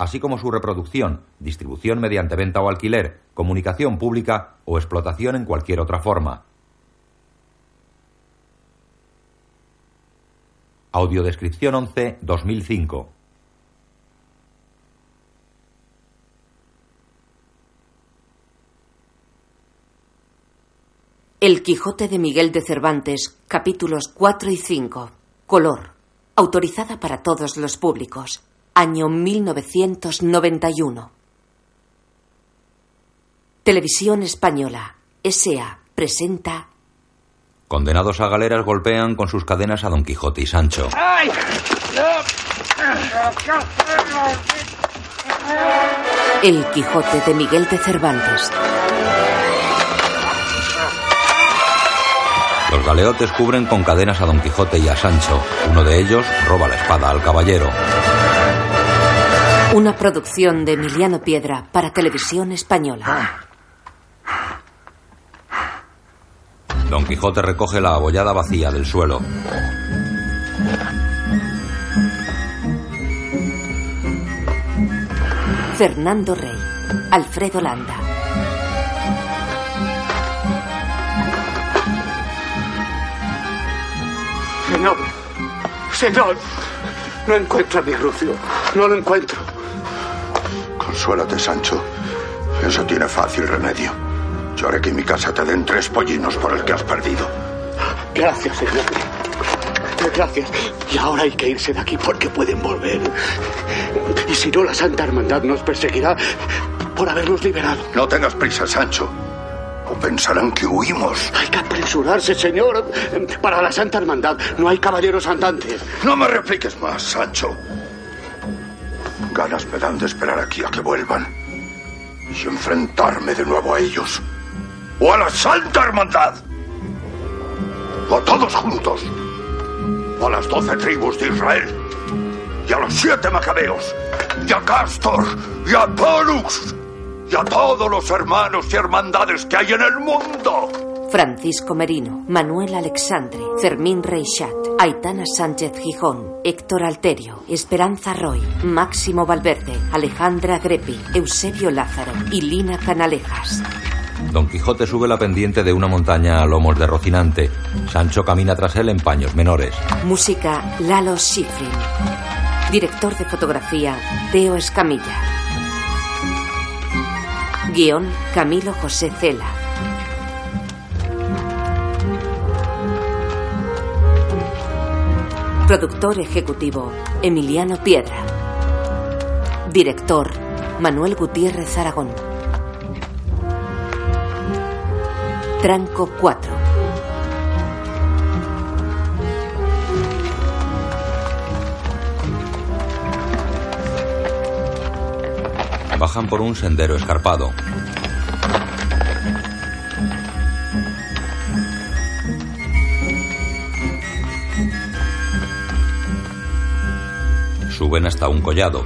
así como su reproducción, distribución mediante venta o alquiler, comunicación pública o explotación en cualquier otra forma. Audiodescripción 11 2005 El Quijote de Miguel de Cervantes, capítulos 4 y 5. Color. Autorizada para todos los públicos. Año 1991. Televisión Española. S.A. presenta. Condenados a galeras golpean con sus cadenas a Don Quijote y Sancho. El Quijote de Miguel de Cervantes. Los galeotes cubren con cadenas a Don Quijote y a Sancho. Uno de ellos roba la espada al caballero. Una producción de Emiliano Piedra para Televisión Española. Don Quijote recoge la abollada vacía del suelo. Fernando Rey. Alfredo Landa. Señor, señor, no encuentro a mi Rucio, no lo encuentro. Consuélate, Sancho. Eso tiene fácil remedio. Yo haré que en mi casa te den tres pollinos por el que has perdido. Gracias, señor. Gracias. Y ahora hay que irse de aquí porque pueden volver. Y si no, la Santa Hermandad nos perseguirá por habernos liberado. No tengas prisa, Sancho. O pensarán que huimos. Hay que apresurarse, señor. Para la Santa Hermandad no hay caballeros andantes. No me repliques más, Sancho. Ganas me dan de esperar aquí a que vuelvan. Y enfrentarme de nuevo a ellos. O a la Santa Hermandad. O a todos juntos. O a las doce tribus de Israel. Y a los siete macabeos. Y a Castor. Y a Pollux. Y a todos los hermanos y hermandades que hay en el mundo. Francisco Merino, Manuel Alexandre, Fermín Reixat, Aitana Sánchez Gijón, Héctor Alterio, Esperanza Roy, Máximo Valverde, Alejandra Grepi, Eusebio Lázaro y Lina Canalejas. Don Quijote sube la pendiente de una montaña a lomos de Rocinante. Sancho camina tras él en paños menores. Música Lalo Schifrin. Director de fotografía Teo Escamilla. Guión Camilo José Cela. Productor ejecutivo Emiliano Piedra. Director Manuel Gutiérrez Aragón. Tranco 4. Bajan por un sendero escarpado. Suben hasta un collado.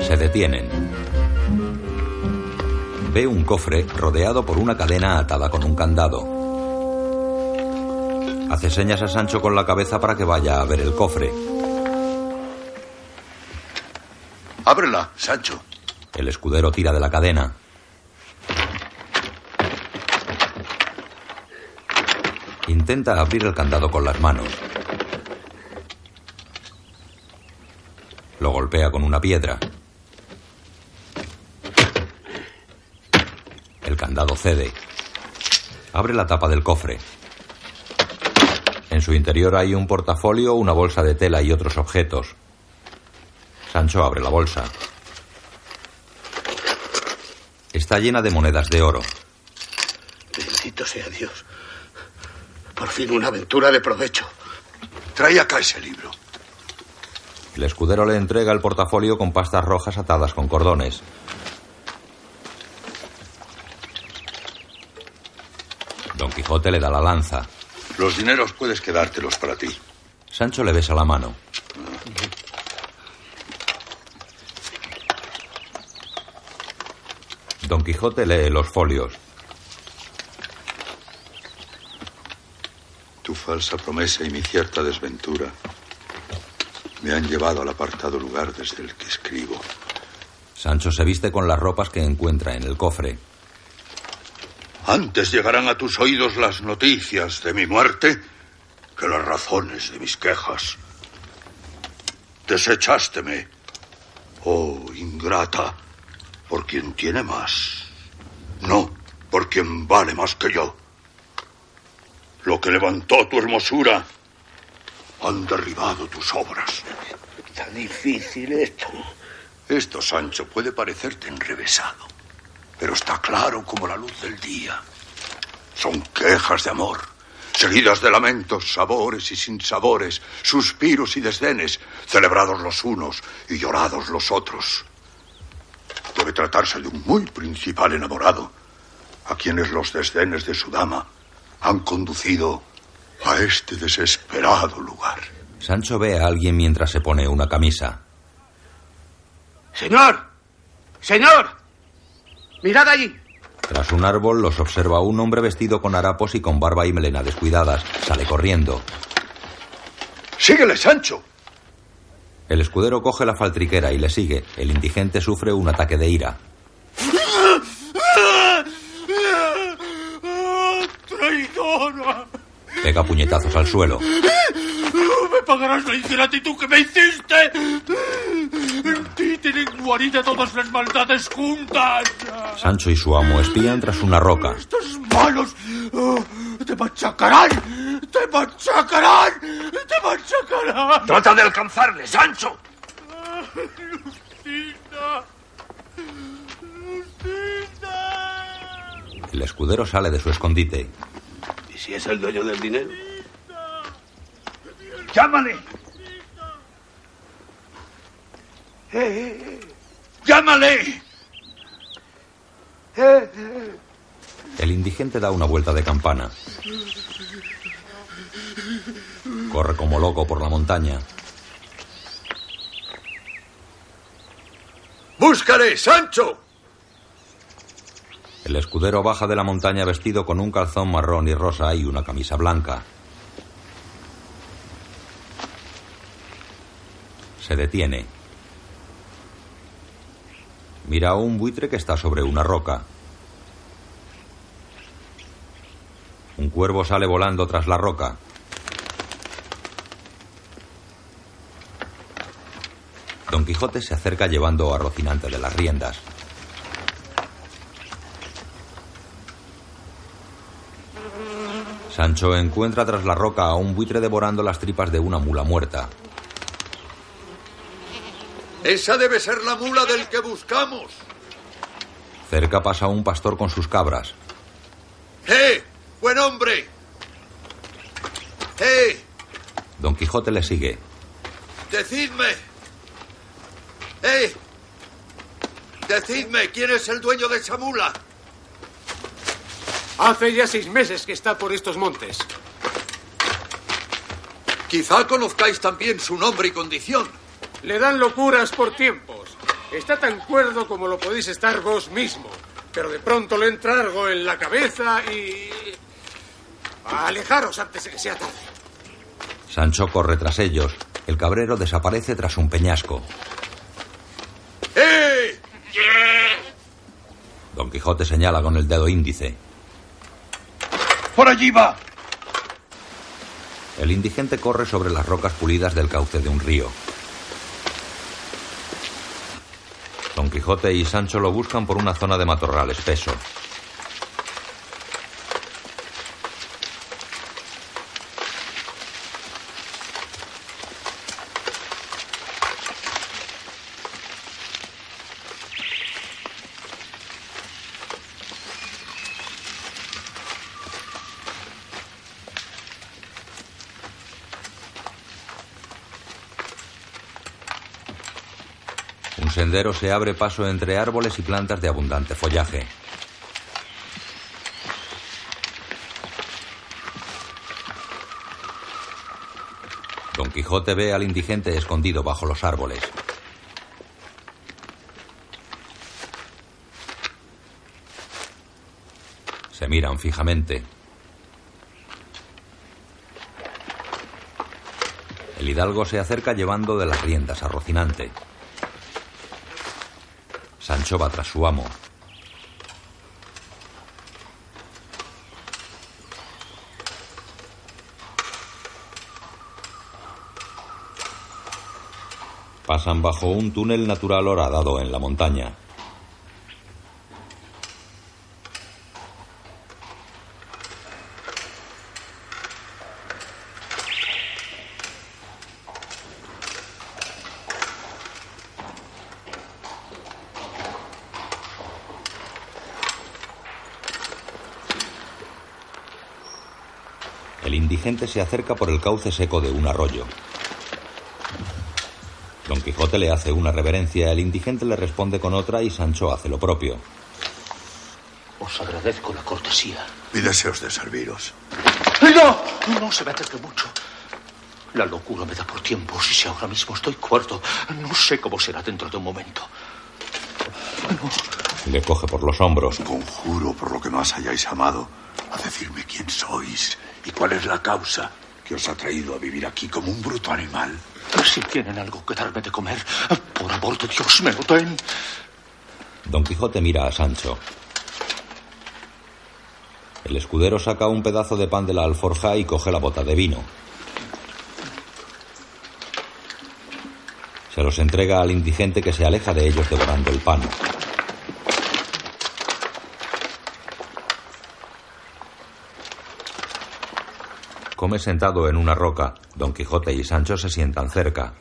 Se detienen. Ve un cofre rodeado por una cadena atada con un candado. Hace señas a Sancho con la cabeza para que vaya a ver el cofre. Ábrela, Sancho. El escudero tira de la cadena. Intenta abrir el candado con las manos. Lo golpea con una piedra. El candado cede. Abre la tapa del cofre. En su interior hay un portafolio, una bolsa de tela y otros objetos. Sancho abre la bolsa. Está llena de monedas de oro. Bendito sea Dios. Fin una aventura de provecho. Trae acá ese libro. El escudero le entrega el portafolio con pastas rojas atadas con cordones. Don Quijote le da la lanza. Los dineros puedes quedártelos para ti. Sancho le besa la mano. Don Quijote lee los folios. Falsa promesa y mi cierta desventura me han llevado al apartado lugar desde el que escribo. Sancho se viste con las ropas que encuentra en el cofre. Antes llegarán a tus oídos las noticias de mi muerte que las razones de mis quejas. Desechásteme, oh ingrata, por quien tiene más, no por quien vale más que yo. Lo que levantó tu hermosura han derribado tus obras. Tan difícil esto. Esto, Sancho, puede parecerte enrevesado, pero está claro como la luz del día. Son quejas de amor, seguidas de lamentos, sabores y sinsabores, suspiros y desdenes, celebrados los unos y llorados los otros. Debe tratarse de un muy principal enamorado, a quienes los desdenes de su dama han conducido a este desesperado lugar. Sancho ve a alguien mientras se pone una camisa. Señor, señor, mirad allí. Tras un árbol los observa un hombre vestido con harapos y con barba y melena descuidadas. Sale corriendo. Síguele, Sancho. El escudero coge la faltriquera y le sigue. El indigente sufre un ataque de ira. Pega puñetazos al suelo. ¡Me pagarás la ingratitud que me hiciste! En ti tienen guarida todas las maldades juntas. Sancho y su amo espían tras una roca. Estos malos oh, te machacarán, te machacarán, te machacarán. Trata de alcanzarle, Sancho. Lucina, Lucina. El escudero sale de su escondite. ¿Y si es el dueño del dinero? Llámale. Eh, Llámale. El indigente da una vuelta de campana. Corre como loco por la montaña. Búscale, Sancho. El escudero baja de la montaña vestido con un calzón marrón y rosa y una camisa blanca. Se detiene. Mira a un buitre que está sobre una roca. Un cuervo sale volando tras la roca. Don Quijote se acerca llevando a Rocinante de las riendas. Sancho encuentra tras la roca a un buitre devorando las tripas de una mula muerta. Esa debe ser la mula del que buscamos. Cerca pasa un pastor con sus cabras. ¡Eh! ¡Buen hombre! ¡Eh! Don Quijote le sigue. ¡Decidme! ¡Eh! ¡Decidme quién es el dueño de esa mula! Hace ya seis meses que está por estos montes. Quizá conozcáis también su nombre y condición. Le dan locuras por tiempos. Está tan cuerdo como lo podéis estar vos mismo. Pero de pronto le entra algo en la cabeza y... Alejaros antes de que sea tarde. Sancho corre tras ellos. El cabrero desaparece tras un peñasco. ¡Eh! Don Quijote señala con el dedo índice. ¡Por allí va! El indigente corre sobre las rocas pulidas del cauce de un río. Don Quijote y Sancho lo buscan por una zona de matorral espeso. Sendero se abre paso entre árboles y plantas de abundante follaje. Don Quijote ve al indigente escondido bajo los árboles. Se miran fijamente. El hidalgo se acerca llevando de las riendas a Rocinante. Sancho va tras su amo. Pasan bajo un túnel natural horadado en la montaña. El indigente se acerca por el cauce seco de un arroyo. Don Quijote le hace una reverencia, el indigente le responde con otra y Sancho hace lo propio. Os agradezco la cortesía. Y deseos de serviros. ¡No! No se me acerque mucho. La locura me da por tiempos y si ahora mismo estoy cuerdo, no sé cómo será dentro de un momento. Le coge por los hombros. Conjuro por lo que más hayáis amado a decirme quién sois y cuál es la causa que os ha traído a vivir aquí como un bruto animal. Si tienen algo que darme de comer, por amor de Dios, me lo den. Don Quijote mira a Sancho. El escudero saca un pedazo de pan de la alforja y coge la bota de vino. Se los entrega al indigente que se aleja de ellos devorando el pan. Come sentado en una roca. Don Quijote y Sancho se sientan cerca.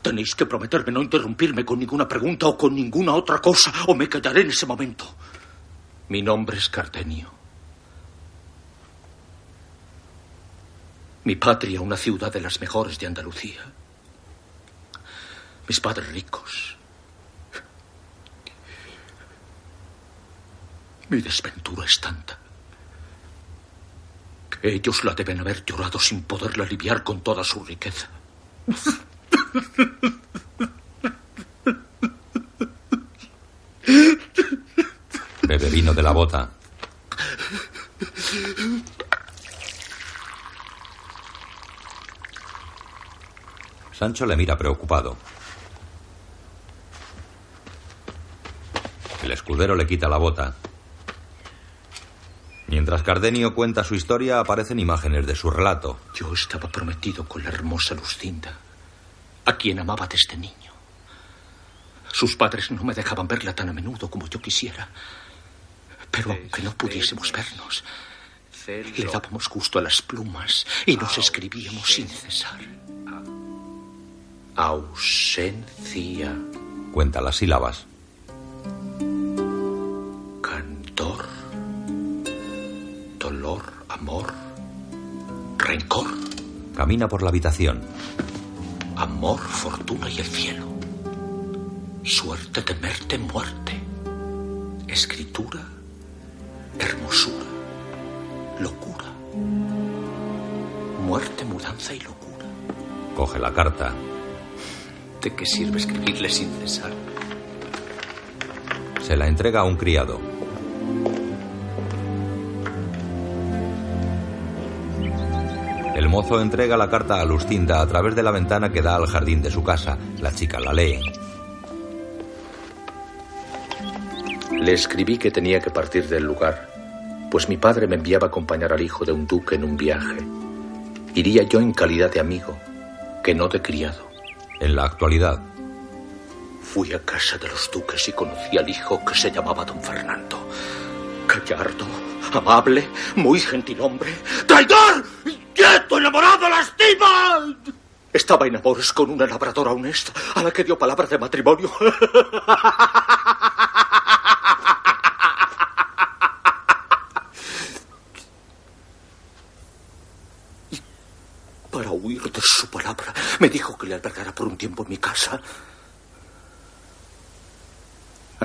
Tenéis que prometerme no interrumpirme con ninguna pregunta o con ninguna otra cosa, o me callaré en ese momento. Mi nombre es Cardenio. Mi patria, una ciudad de las mejores de Andalucía. Mis padres ricos. Mi desventura es tanta ellos la deben haber llorado sin poderla aliviar con toda su riqueza. Bebe vino de la bota. Sancho le mira preocupado. El escudero le quita la bota. Mientras Cardenio cuenta su historia, aparecen imágenes de su relato. Yo estaba prometido con la hermosa Lucinda, a quien amaba desde niño. Sus padres no me dejaban verla tan a menudo como yo quisiera. Pero aunque no pudiésemos vernos, le dábamos gusto a las plumas y nos escribíamos sin cesar. Ausencia. Cuenta las sílabas. Cantor. Dolor, amor. Rencor. Camina por la habitación. Amor, fortuna y el cielo. Suerte, temerte, muerte. Escritura, hermosura, locura. Muerte, mudanza y locura. Coge la carta. ¿De qué sirve escribirle sin cesar? Se la entrega a un criado. Mozo entrega la carta a Lustinda a través de la ventana que da al jardín de su casa. La chica la lee. Le escribí que tenía que partir del lugar, pues mi padre me enviaba a acompañar al hijo de un duque en un viaje. Iría yo en calidad de amigo, que no de criado. En la actualidad, Fui a casa de los duques y conocí al hijo que se llamaba don Fernando. Gallardo, amable, muy gentil hombre. ¡Traidor! ¡Quieto, enamorado, lastima! Estaba en amores con una labradora honesta a la que dio palabra de matrimonio. Para huir de su palabra, me dijo que le albergara por un tiempo en mi casa.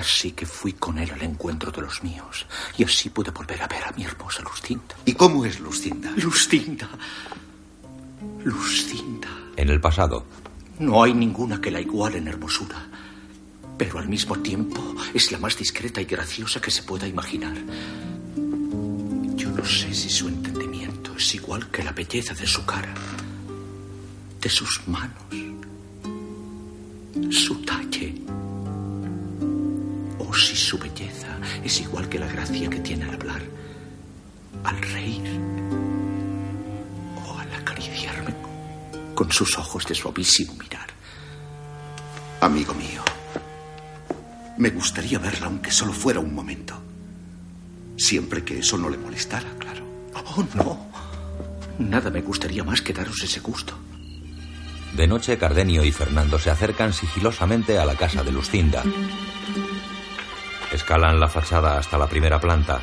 Así que fui con él al encuentro de los míos. Y así pude volver a ver a mi hermosa Lucinda. ¿Y cómo es Lucinda? Lucinda. Lucinda. En el pasado. No hay ninguna que la iguale en hermosura. Pero al mismo tiempo es la más discreta y graciosa que se pueda imaginar. Yo no sé si su entendimiento es igual que la belleza de su cara, de sus manos, su talle si su belleza es igual que la gracia que tiene al hablar, al reír o al acariciarme con sus ojos de suavísimo mirar. Amigo mío, me gustaría verla aunque solo fuera un momento. Siempre que eso no le molestara, claro. Oh, no. Nada me gustaría más que daros ese gusto. De noche, Cardenio y Fernando se acercan sigilosamente a la casa de Lucinda. Escalan la fachada hasta la primera planta.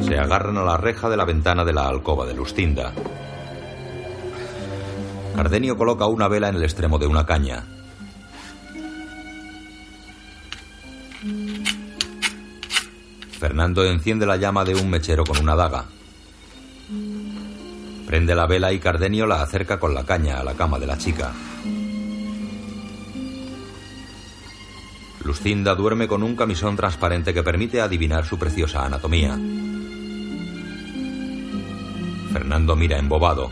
Se agarran a la reja de la ventana de la alcoba de Lustinda. Cardenio coloca una vela en el extremo de una caña. Fernando enciende la llama de un mechero con una daga. Prende la vela y Cardenio la acerca con la caña a la cama de la chica. Lucinda duerme con un camisón transparente que permite adivinar su preciosa anatomía. Fernando mira embobado.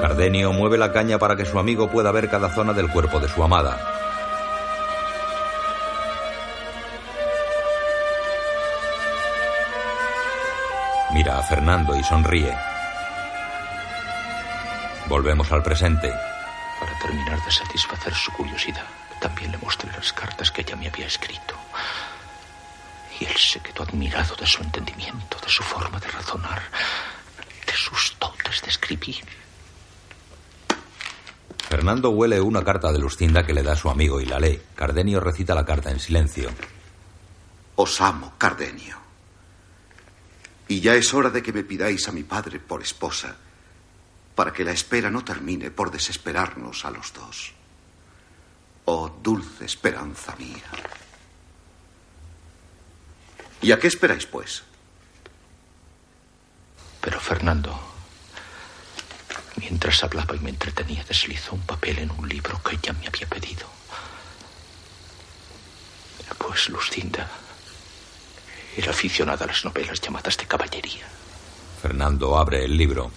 Cardenio mueve la caña para que su amigo pueda ver cada zona del cuerpo de su amada. Mira a Fernando y sonríe. Volvemos al presente. Para terminar de satisfacer su curiosidad, también le mostré las cartas que ella me había escrito. Y él se quedó admirado de su entendimiento, de su forma de razonar, de sus dotes de escribir. Fernando huele una carta de Lucinda que le da a su amigo y la lee. Cardenio recita la carta en silencio. Os amo, Cardenio. Y ya es hora de que me pidáis a mi padre por esposa, para que la espera no termine por desesperarnos a los dos. Oh, dulce esperanza mía. ¿Y a qué esperáis, pues? Pero Fernando, mientras hablaba y me entretenía, deslizó un papel en un libro que ella me había pedido. Pues Lucinda era aficionada a las novelas llamadas de caballería. Fernando abre el libro.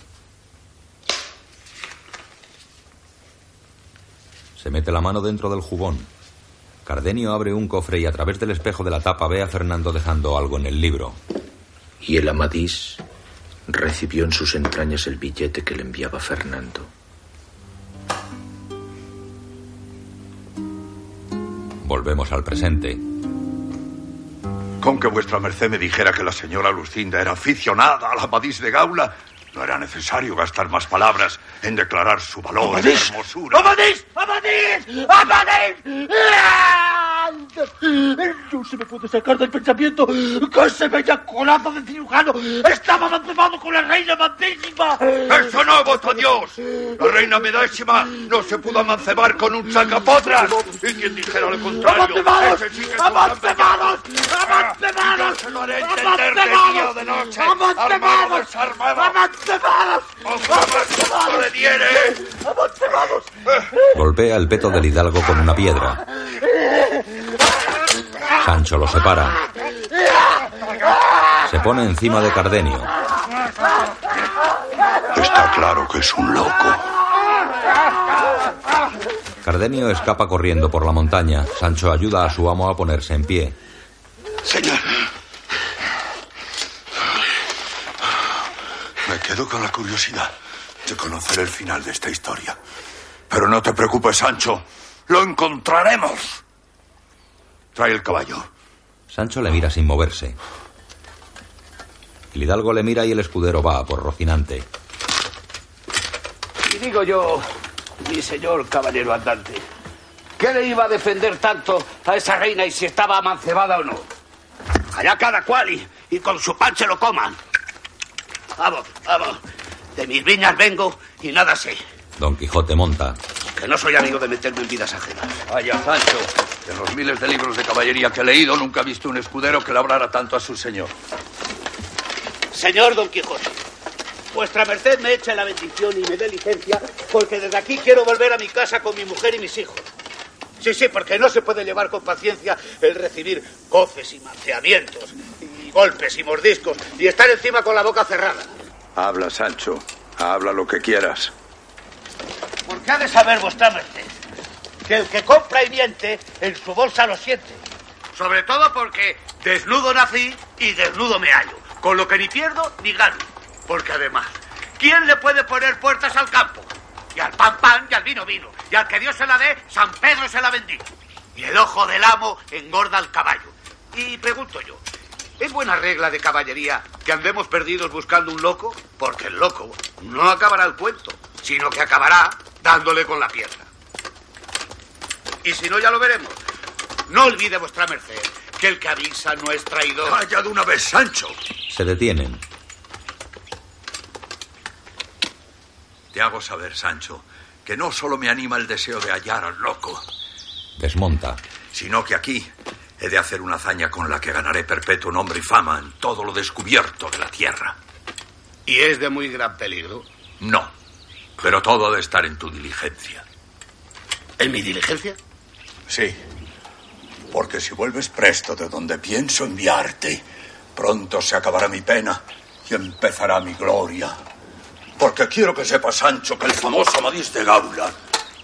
Se mete la mano dentro del jubón. Cardenio abre un cofre y a través del espejo de la tapa ve a Fernando dejando algo en el libro. Y el Amadís recibió en sus entrañas el billete que le enviaba Fernando. Volvemos al presente. Con que vuestra merced me dijera que la señora Lucinda era aficionada a la de Gaula, no era necesario gastar más palabras en declarar su valor y hermosura. ¡Amadís! ¡Amadís! ¡Amadís! No se me puede sacar del pensamiento que ese bella colazo de cirujano estaba emancipado con la reina amantísima. ¡Eso no, voto Dios! La reina medésima no se pudo amancebar con un sacapotras. Y quien dijera lo contrario, ¡Amancebados! sí ¡Amancebados! ¡Amancebados! Se lo haré entender de día o de noche, ¡Amancebados! desarmado. ¡Amancebados! ¡Ojalá no le diere! ¡Amancebados! Golpea el peto del hidalgo con una piedra. Sancho lo separa. Se pone encima de Cardenio. Está claro que es un loco. Cardenio escapa corriendo por la montaña. Sancho ayuda a su amo a ponerse en pie. Señor. Me quedo con la curiosidad de conocer el final de esta historia. Pero no te preocupes, Sancho. Lo encontraremos. Trae el caballo. Sancho le mira sin moverse. El hidalgo le mira y el escudero va a por Rocinante. Y digo yo, mi señor caballero andante, ¿qué le iba a defender tanto a esa reina y si estaba amancebada o no? Allá cada cual y, y con su pan se lo coman. Vamos, vamos. De mis viñas vengo y nada sé. Don Quijote monta. Que no soy amigo de meterme en vidas ajenas. Vaya, Sancho, en los miles de libros de caballería que he leído nunca he visto un escudero que labrara tanto a su señor. Señor Don Quijote, vuestra merced me eche la bendición y me dé licencia porque desde aquí quiero volver a mi casa con mi mujer y mis hijos. Sí, sí, porque no se puede llevar con paciencia el recibir coces y manteamientos, y golpes y mordiscos, y estar encima con la boca cerrada. Habla, Sancho. Habla lo que quieras. ¿Por qué ha de saber vuestra merced que el que compra y miente en su bolsa lo siente? Sobre todo porque desnudo nací y desnudo me hallo, con lo que ni pierdo ni gano. Porque además, ¿quién le puede poner puertas al campo? Y al pan pan y al vino vino. Y al que Dios se la dé, San Pedro se la bendiga. Y el ojo del amo engorda al caballo. Y pregunto yo, ¿es buena regla de caballería que andemos perdidos buscando un loco? Porque el loco no acabará el cuento, sino que acabará dándole con la pierna. Y si no, ya lo veremos. No olvide vuestra merced que el que avisa no es traidor. Vaya de una vez, Sancho. Se detienen. Te hago saber, Sancho, que no solo me anima el deseo de hallar al loco, Desmonta. sino que aquí he de hacer una hazaña con la que ganaré perpetuo nombre y fama en todo lo descubierto de la tierra. ¿Y es de muy gran peligro? No, pero todo ha de estar en tu diligencia. ¿En mi diligencia? Sí, porque si vuelves presto de donde pienso enviarte, pronto se acabará mi pena y empezará mi gloria. Porque quiero que sepa Sancho que el famoso Amadís de Gaula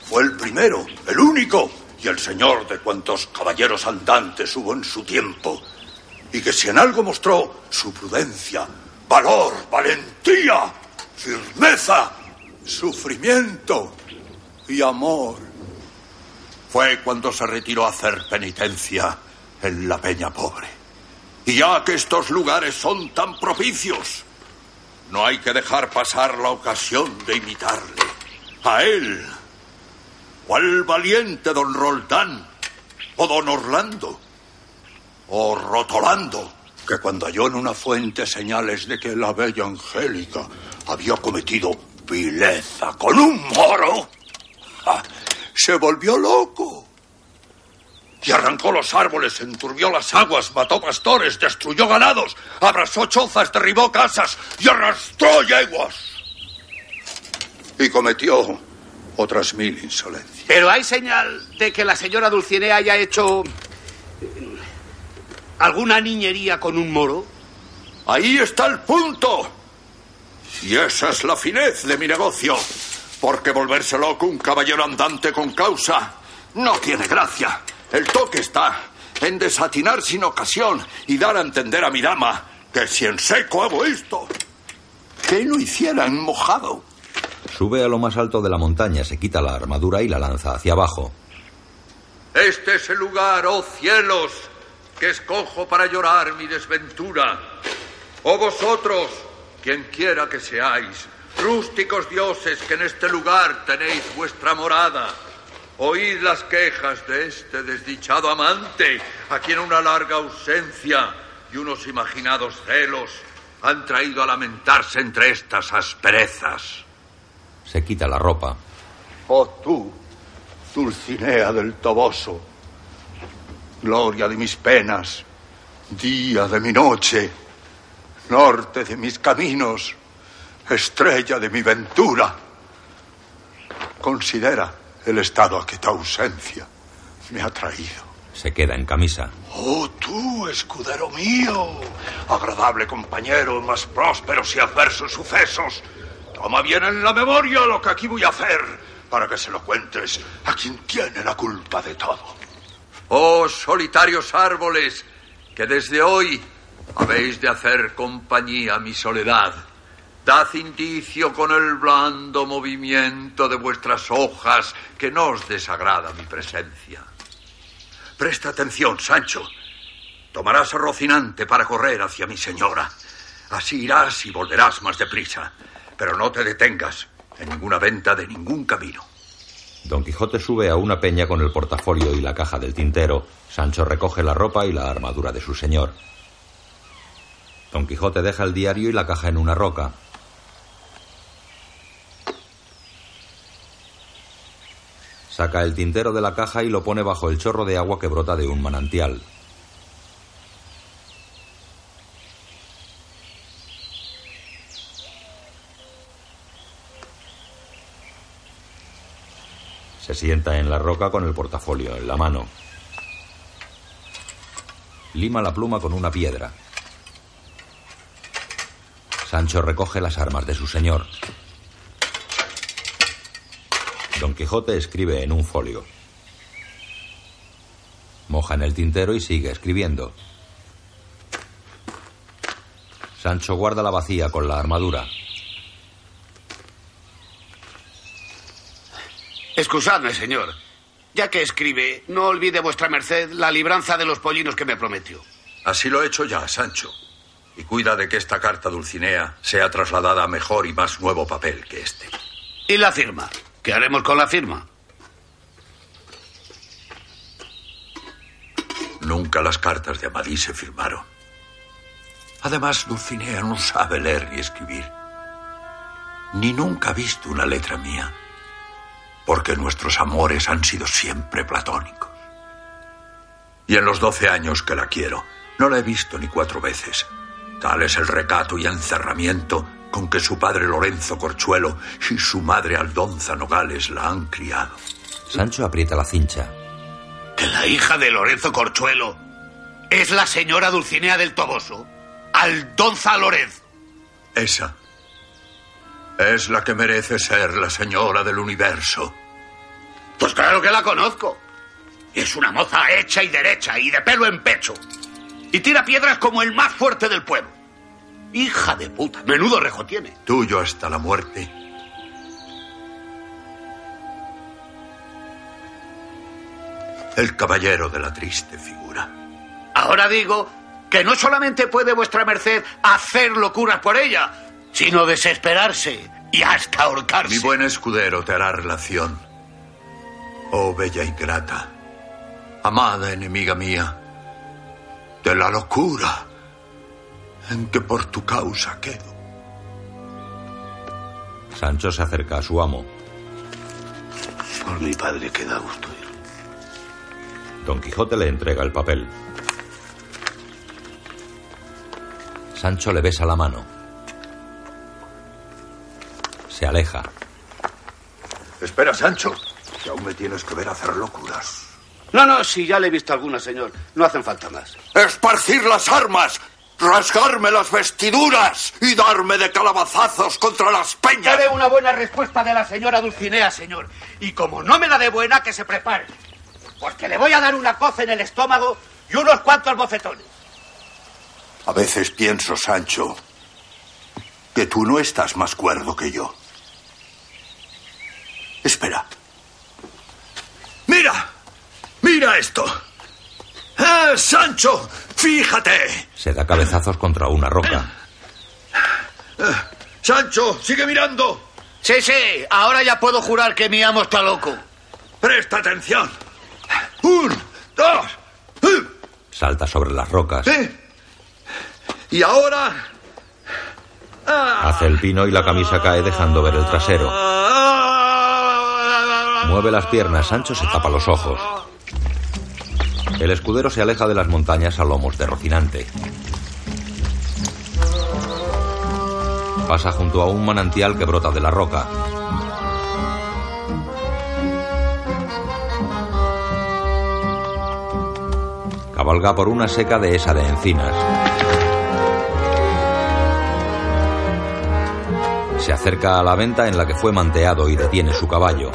fue el primero, el único y el señor de cuantos caballeros andantes hubo en su tiempo. Y que si en algo mostró su prudencia, valor, valentía, firmeza, sufrimiento y amor, fue cuando se retiró a hacer penitencia en la Peña Pobre. Y ya que estos lugares son tan propicios, no hay que dejar pasar la ocasión de imitarle. A él, o al valiente don Roldán, o don Orlando, o Rotolando, que cuando halló en una fuente señales de que la bella Angélica había cometido vileza con un moro, ¡ja! se volvió loco. Y arrancó los árboles, enturbió las aguas, mató pastores, destruyó ganados, abrasó chozas, derribó casas y arrastró yeguas. Y cometió otras mil insolencias. Pero hay señal de que la señora Dulcinea haya hecho eh, alguna niñería con un moro. Ahí está el punto. Y esa es la finez de mi negocio. Porque volverse loco un caballero andante con causa no tiene gracia. El toque está en desatinar sin ocasión y dar a entender a mi dama que si en seco hago esto, que no hiciera en mojado. Sube a lo más alto de la montaña, se quita la armadura y la lanza hacia abajo. Este es el lugar, oh cielos, que escojo para llorar mi desventura. Oh vosotros, quien quiera que seáis, rústicos dioses que en este lugar tenéis vuestra morada. Oíd las quejas de este desdichado amante, a quien una larga ausencia y unos imaginados celos han traído a lamentarse entre estas asperezas. Se quita la ropa. Oh tú, Dulcinea del Toboso, gloria de mis penas, día de mi noche, norte de mis caminos, estrella de mi ventura. Considera el estado a que tu ausencia me ha traído. Se queda en camisa. Oh, tú, escudero mío, agradable compañero más prósperos y adversos sucesos. Toma bien en la memoria lo que aquí voy a hacer para que se lo cuentes a quien tiene la culpa de todo. Oh solitarios árboles, que desde hoy habéis de hacer compañía a mi soledad. Dad indicio con el blando movimiento de vuestras hojas que no os desagrada mi presencia. Presta atención, Sancho. Tomarás a Rocinante para correr hacia mi señora. Así irás y volverás más deprisa. Pero no te detengas en ninguna venta de ningún camino. Don Quijote sube a una peña con el portafolio y la caja del tintero. Sancho recoge la ropa y la armadura de su señor. Don Quijote deja el diario y la caja en una roca. Saca el tintero de la caja y lo pone bajo el chorro de agua que brota de un manantial. Se sienta en la roca con el portafolio en la mano. Lima la pluma con una piedra. Sancho recoge las armas de su señor. Don Quijote escribe en un folio. Moja en el tintero y sigue escribiendo. Sancho guarda la vacía con la armadura. Excusadme, señor. Ya que escribe, no olvide vuestra merced la libranza de los pollinos que me prometió. Así lo he hecho ya, Sancho. Y cuida de que esta carta Dulcinea sea trasladada a mejor y más nuevo papel que este. ¿Y la firma? ¿Qué haremos con la firma? Nunca las cartas de Amadís se firmaron. Además, Dulcinea no sabe leer ni escribir. Ni nunca ha visto una letra mía porque nuestros amores han sido siempre platónicos. Y en los doce años que la quiero, no la he visto ni cuatro veces. Tal es el recato y encerramiento con que su padre Lorenzo Corchuelo y su madre Aldonza Nogales la han criado. Sancho aprieta la cincha. ¿Que la hija de Lorenzo Corchuelo es la señora Dulcinea del Toboso? Aldonza Lorenzo. Esa es la que merece ser la señora del universo. Pues claro que la conozco. Es una moza hecha y derecha y de pelo en pecho. Y tira piedras como el más fuerte del pueblo. Hija de puta, menudo rejo tiene. Tuyo hasta la muerte. El caballero de la triste figura. Ahora digo que no solamente puede vuestra merced hacer locuras por ella, sino desesperarse y hasta ahorcarse. Mi buen escudero te hará relación. Oh bella ingrata, amada enemiga mía, de la locura en que por tu causa quedo. Sancho se acerca a su amo. Por mi padre queda gusto ir. Don Quijote le entrega el papel. Sancho le besa la mano. Se aleja. Espera, Sancho. Que aún me tienes que ver hacer locuras. No, no, si ya le he visto alguna, señor. No hacen falta más. Esparcir las armas, rasgarme las vestiduras y darme de calabazazos contra las peñas. Quiere una buena respuesta de la señora Dulcinea, señor. Y como no me la dé buena, que se prepare. Porque le voy a dar una coz en el estómago y unos cuantos bofetones. A veces pienso, Sancho, que tú no estás más cuerdo que yo. Espera. ¡Mira! ¡Mira esto! ¡Eh, Sancho! ¡Fíjate! Se da cabezazos contra una roca. Eh, ¡Sancho! ¡Sigue mirando! Sí, sí, ahora ya puedo jurar que mi amo está loco. Presta atención. Un, dos. Eh. Salta sobre las rocas. Y ahora. Hace el pino y la camisa cae dejando ver el trasero. Mueve las piernas, Sancho se tapa los ojos. El escudero se aleja de las montañas a lomos de Rocinante. Pasa junto a un manantial que brota de la roca. Cabalga por una seca dehesa de encinas. Se acerca a la venta en la que fue manteado y detiene su caballo.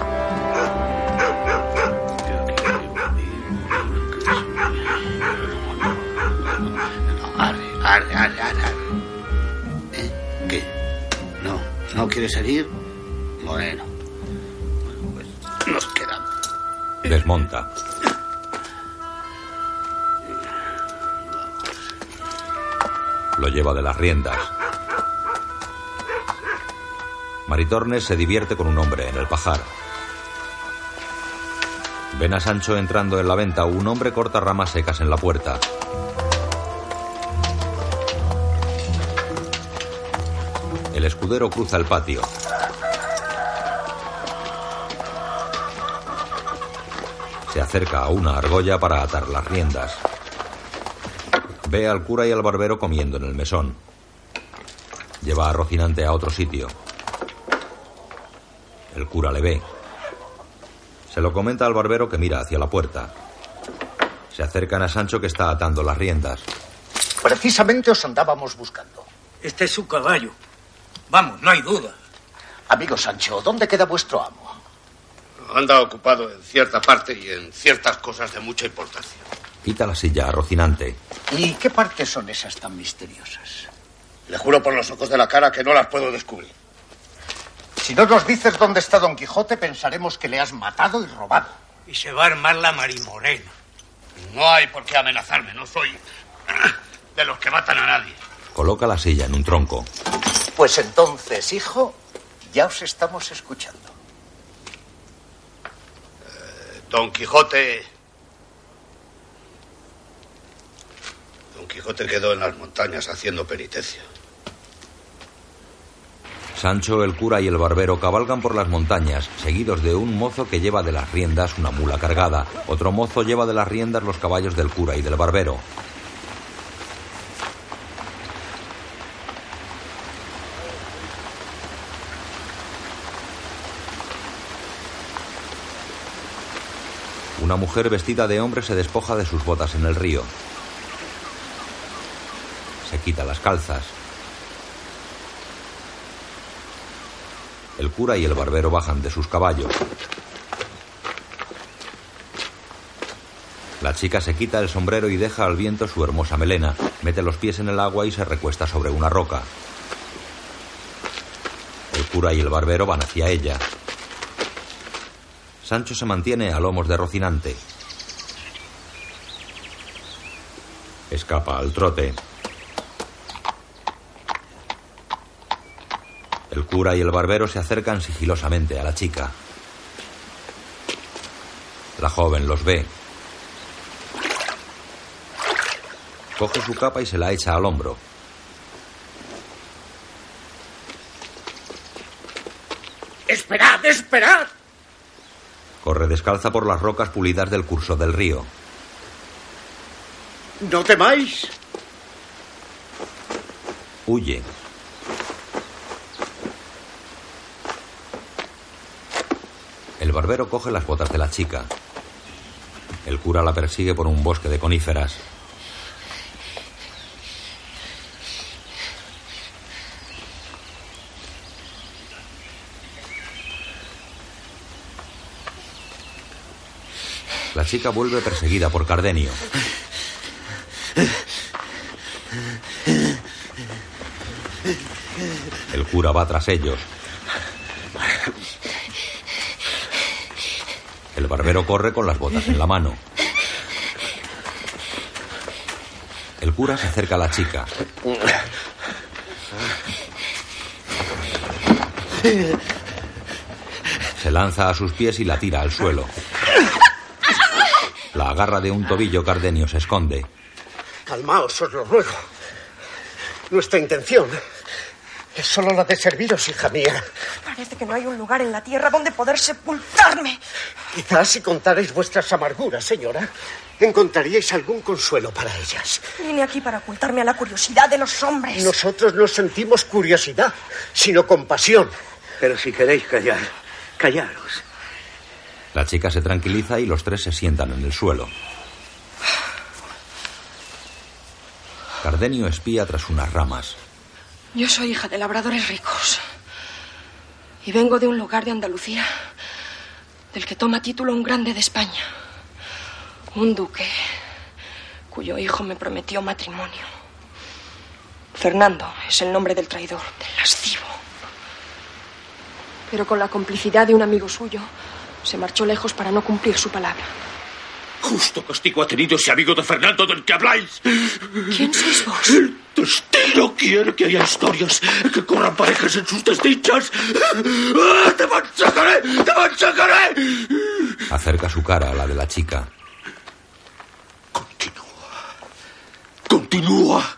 ¿No quiere salir? Bueno. Pues nos quedamos. Desmonta. Lo lleva de las riendas. Maritornes se divierte con un hombre en el pajar. Ven a Sancho entrando en la venta. Un hombre corta ramas secas en la puerta. El escudero cruza el patio. Se acerca a una argolla para atar las riendas. Ve al cura y al barbero comiendo en el mesón. Lleva a Rocinante a otro sitio. El cura le ve. Se lo comenta al barbero que mira hacia la puerta. Se acercan a Sancho que está atando las riendas. Precisamente os andábamos buscando. Este es su caballo. Vamos, no hay duda. Amigo Sancho, ¿dónde queda vuestro amo? Anda ocupado en cierta parte y en ciertas cosas de mucha importancia. Quita la silla Rocinante. ¿Y qué partes son esas tan misteriosas? Le juro por los ojos de la cara que no las puedo descubrir. Si no nos dices dónde está Don Quijote, pensaremos que le has matado y robado. Y se va a armar la marimorena. No hay por qué amenazarme, no soy de los que matan a nadie. Coloca la silla en un tronco. Pues entonces, hijo, ya os estamos escuchando. Eh, Don Quijote. Don Quijote quedó en las montañas haciendo penitencia. Sancho, el cura y el barbero cabalgan por las montañas, seguidos de un mozo que lleva de las riendas una mula cargada. Otro mozo lleva de las riendas los caballos del cura y del barbero. Una mujer vestida de hombre se despoja de sus botas en el río. Se quita las calzas. El cura y el barbero bajan de sus caballos. La chica se quita el sombrero y deja al viento su hermosa melena, mete los pies en el agua y se recuesta sobre una roca. El cura y el barbero van hacia ella. Sancho se mantiene a lomos de Rocinante. Escapa al trote. El cura y el barbero se acercan sigilosamente a la chica. La joven los ve. Coge su capa y se la echa al hombro. ¡Esperad, esperad! Corre descalza por las rocas pulidas del curso del río. No temáis. Huye. El barbero coge las botas de la chica. El cura la persigue por un bosque de coníferas. La chica vuelve perseguida por Cardenio. El cura va tras ellos. El barbero corre con las botas en la mano. El cura se acerca a la chica. Se lanza a sus pies y la tira al suelo. La agarra de un tobillo, Cardenio se esconde. Calmaos, os lo ruego. Nuestra intención es solo la de serviros, hija mía. Parece que no hay un lugar en la tierra donde poder sepultarme. Quizás si contarais vuestras amarguras, señora, encontraríais algún consuelo para ellas. Vine aquí para ocultarme a la curiosidad de los hombres. Nosotros no sentimos curiosidad, sino compasión. Pero si queréis callar, callaros. La chica se tranquiliza y los tres se sientan en el suelo. Cardenio espía tras unas ramas. Yo soy hija de labradores ricos. Y vengo de un lugar de Andalucía del que toma título un grande de España. Un duque cuyo hijo me prometió matrimonio. Fernando es el nombre del traidor, del lascivo. Pero con la complicidad de un amigo suyo, se marchó lejos para no cumplir su palabra. Justo castigo ha tenido ese amigo de Fernando del que habláis. ¿Quién sois vos? El destino quiere que haya historias que corran parejas en sus desdichas. ¡Ah, ¡Te machacaré! ¡Te machacaré! Acerca su cara a la de la chica. Continúa. Continúa.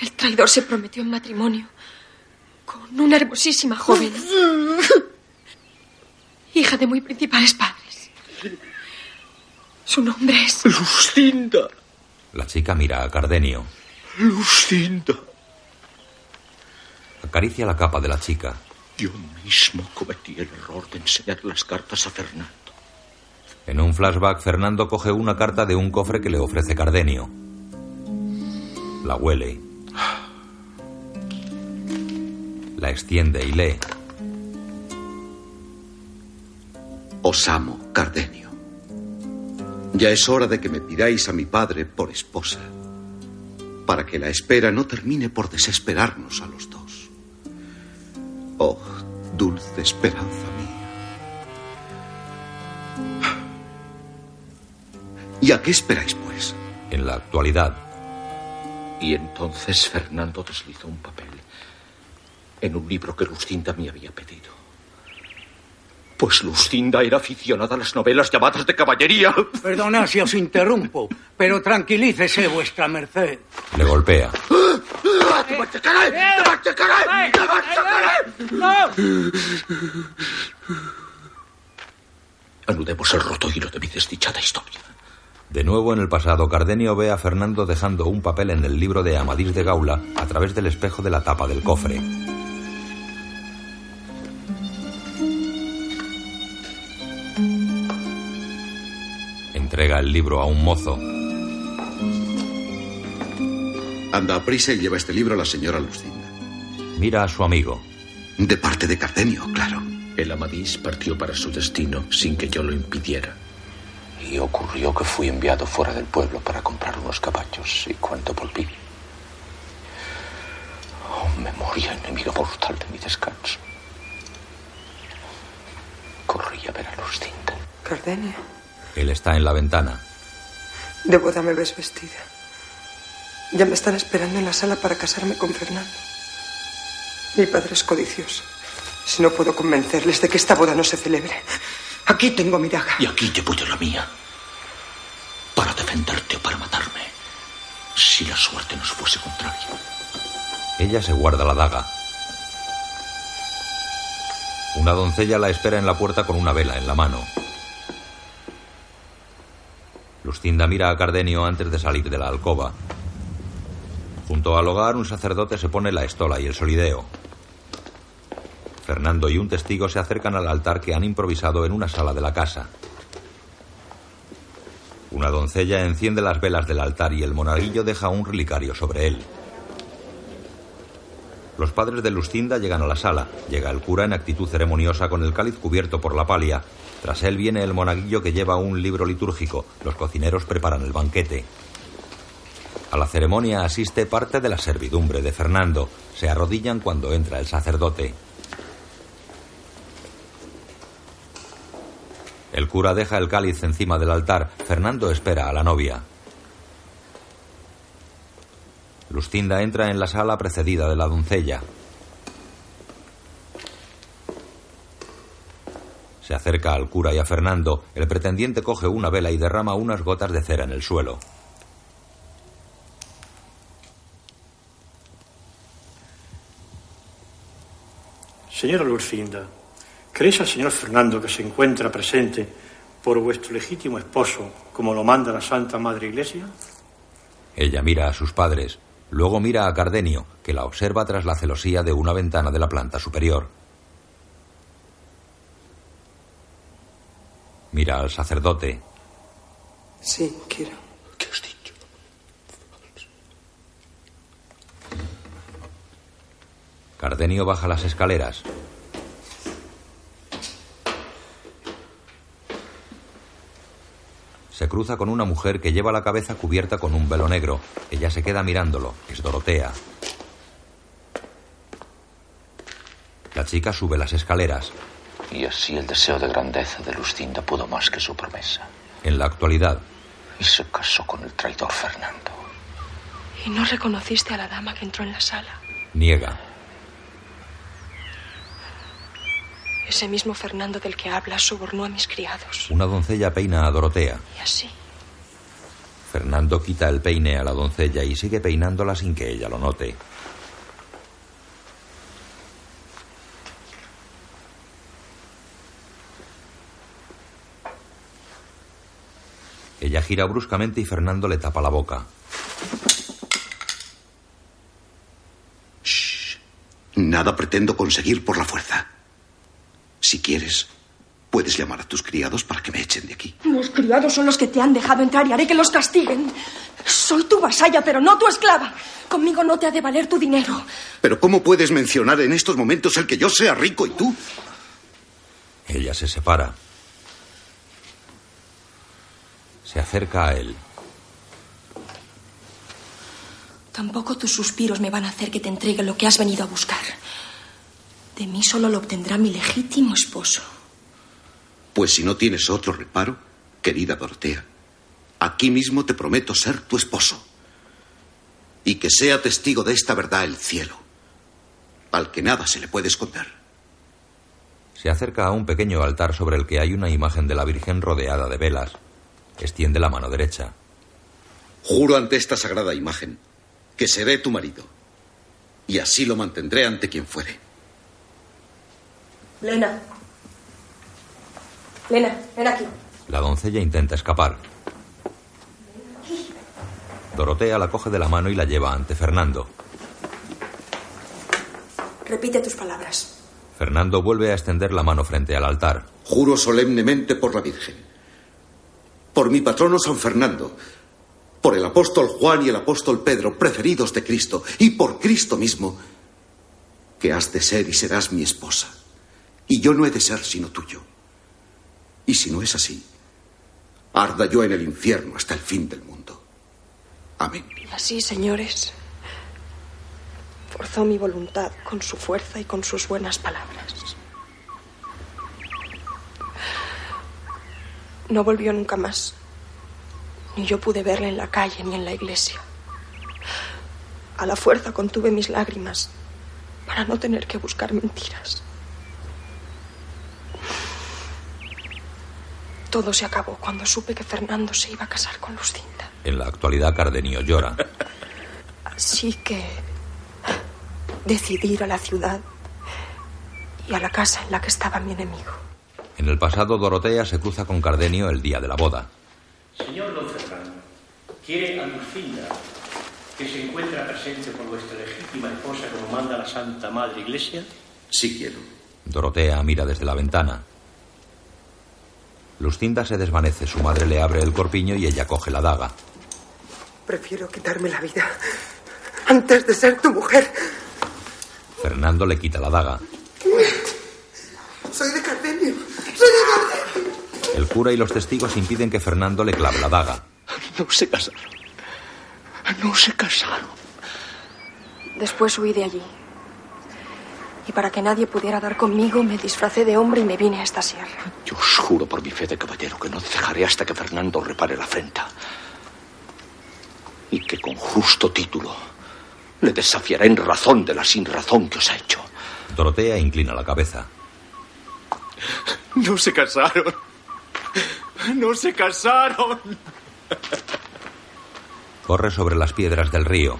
El traidor se prometió en matrimonio con una hermosísima joven. hija de muy principales padres. Su nombre es... Lucinda. La chica mira a Cardenio. Lucinda. Acaricia la capa de la chica. Yo mismo cometí el error de enseñar las cartas a Fernando. En un flashback, Fernando coge una carta de un cofre que le ofrece Cardenio. La huele. La extiende y lee. Os amo, Cardenio. Ya es hora de que me pidáis a mi padre por esposa, para que la espera no termine por desesperarnos a los dos. Oh, dulce esperanza mía. ¿Y a qué esperáis, pues? En la actualidad. Y entonces Fernando deslizó un papel en un libro que Lucinda me había pedido. Pues Lucinda era aficionada a las novelas llamadas de caballería. Perdona si os interrumpo, pero tranquilícese vuestra merced. Le golpea. ¡Te machacaré! ¡Te machacaré! ¡Te machacaré! ¡No! Anudemos el roto hilo de mi desdichada historia. De nuevo en el pasado, Cardenio ve a Fernando dejando un papel en el libro de Amadís de Gaula a través del espejo de la tapa del cofre. Entrega el libro a un mozo. Anda a prisa y lleva este libro a la señora Lucinda. Mira a su amigo. De parte de Cardenio, claro. El Amadís partió para su destino sin que yo lo impidiera. Y ocurrió que fui enviado fuera del pueblo para comprar unos caballos. Y cuando volví, oh, memoria enemigo mortal de mi descanso. Corrí a ver a Lucinda. Cardenio, Él está en la ventana. de boda me ves vestida. Ya me están esperando en la sala para casarme con Fernando. Mi padre es codicioso. Si no puedo convencerles de que esta boda no se celebre, aquí tengo mi daga. Y aquí llevo yo la mía. Para defenderte o para matarme. Si la suerte nos fuese contraria. Ella se guarda la daga. Una doncella la espera en la puerta con una vela en la mano. Lucinda mira a Cardenio antes de salir de la alcoba. Junto al hogar, un sacerdote se pone la estola y el solideo. Fernando y un testigo se acercan al altar que han improvisado en una sala de la casa. Una doncella enciende las velas del altar y el monaguillo deja un relicario sobre él. Los padres de Lucinda llegan a la sala. Llega el cura en actitud ceremoniosa con el cáliz cubierto por la palia. Tras él viene el monaguillo que lleva un libro litúrgico. Los cocineros preparan el banquete. A la ceremonia asiste parte de la servidumbre de Fernando. Se arrodillan cuando entra el sacerdote. El cura deja el cáliz encima del altar. Fernando espera a la novia. Lucinda entra en la sala precedida de la doncella. Se acerca al cura y a Fernando. El pretendiente coge una vela y derrama unas gotas de cera en el suelo. Señora Lucinda, ¿creéis al señor Fernando que se encuentra presente por vuestro legítimo esposo, como lo manda la Santa Madre Iglesia? Ella mira a sus padres. Luego mira a Cardenio, que la observa tras la celosía de una ventana de la planta superior. Mira al sacerdote. Sí, quiero. ¿Qué has dicho? Cardenio baja las escaleras. Se cruza con una mujer que lleva la cabeza cubierta con un velo negro. Ella se queda mirándolo. Es Dorotea. La chica sube las escaleras. Y así el deseo de grandeza de Lucinda pudo más que su promesa. En la actualidad, Y se casó con el traidor Fernando. ¿Y no reconociste a la dama que entró en la sala? niega. Ese mismo Fernando del que hablas sobornó a mis criados. Una doncella peina a Dorotea. Y así, Fernando quita el peine a la doncella y sigue peinándola sin que ella lo note. Ella gira bruscamente y Fernando le tapa la boca. Shh. Nada pretendo conseguir por la fuerza. Si quieres, puedes llamar a tus criados para que me echen de aquí. Los criados son los que te han dejado entrar y haré que los castiguen. Soy tu vasalla, pero no tu esclava. Conmigo no te ha de valer tu dinero. Pero ¿cómo puedes mencionar en estos momentos el que yo sea rico y tú? Ella se separa. Se acerca a él. Tampoco tus suspiros me van a hacer que te entregue lo que has venido a buscar. De mí solo lo obtendrá mi legítimo esposo. Pues si no tienes otro reparo, querida Dorotea, aquí mismo te prometo ser tu esposo. Y que sea testigo de esta verdad el cielo, al que nada se le puede esconder. Se acerca a un pequeño altar sobre el que hay una imagen de la Virgen rodeada de velas. Extiende la mano derecha. Juro ante esta sagrada imagen que seré tu marido. Y así lo mantendré ante quien fuere. Lena. Lena, ven aquí. La doncella intenta escapar. Dorotea la coge de la mano y la lleva ante Fernando. Repite tus palabras. Fernando vuelve a extender la mano frente al altar. Juro solemnemente por la Virgen, por mi patrono San Fernando, por el apóstol Juan y el apóstol Pedro, preferidos de Cristo, y por Cristo mismo, que has de ser y serás mi esposa, y yo no he de ser sino tuyo. Y si no es así, arda yo en el infierno hasta el fin del mundo. Amén. Así, señores, forzó mi voluntad con su fuerza y con sus buenas palabras. No volvió nunca más. Ni yo pude verle en la calle ni en la iglesia. A la fuerza contuve mis lágrimas para no tener que buscar mentiras. Todo se acabó cuando supe que Fernando se iba a casar con Lucinda. En la actualidad, Cardenio llora. Así que decidí ir a la ciudad y a la casa en la que estaba mi enemigo. En el pasado, Dorotea se cruza con Cardenio el día de la boda. Señor don Fernando, ¿quiere a Lucinda que se encuentra presente por vuestra legítima esposa como manda la Santa Madre Iglesia? Sí quiero. Dorotea mira desde la ventana. Lucinda se desvanece, su madre le abre el corpiño y ella coge la daga. Prefiero quitarme la vida antes de ser tu mujer. Fernando le quita la daga. Soy de Cardenio. El cura y los testigos impiden que Fernando le clave la daga. No se casaron. No se casaron. Después huí de allí. Y para que nadie pudiera dar conmigo, me disfracé de hombre y me vine a esta sierra. Yo os juro por mi fe de caballero que no dejaré hasta que Fernando repare la afrenta. Y que con justo título le desafiaré en razón de la sin razón que os ha hecho. Dorotea inclina la cabeza. No se casaron. No se casaron. Corre sobre las piedras del río.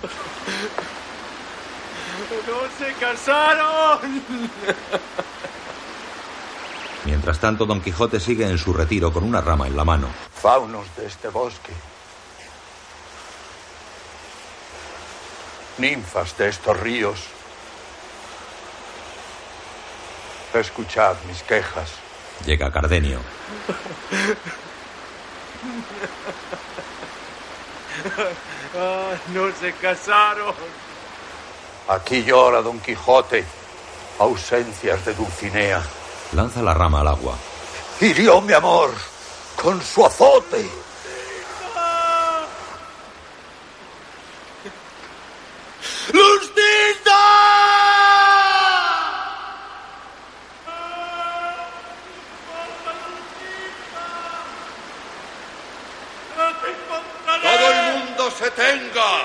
No se casaron. Mientras tanto, Don Quijote sigue en su retiro con una rama en la mano. Faunos de este bosque. Ninfas de estos ríos. Escuchad mis quejas. Llega Cardenio. Ah, no se casaron. Aquí llora Don Quijote. Ausencias de Dulcinea. Lanza la rama al agua. Hirió mi amor con su azote. Todo el mundo se tenga.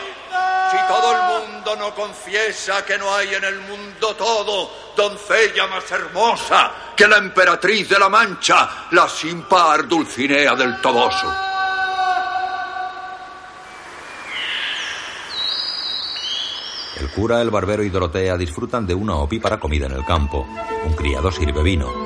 Si todo el mundo no confiesa que no hay en el mundo todo doncella más hermosa que la emperatriz de la Mancha, la sin par Dulcinea del Toboso. El cura, el barbero y Dorotea disfrutan de una opípara comida en el campo. Un criado sirve vino.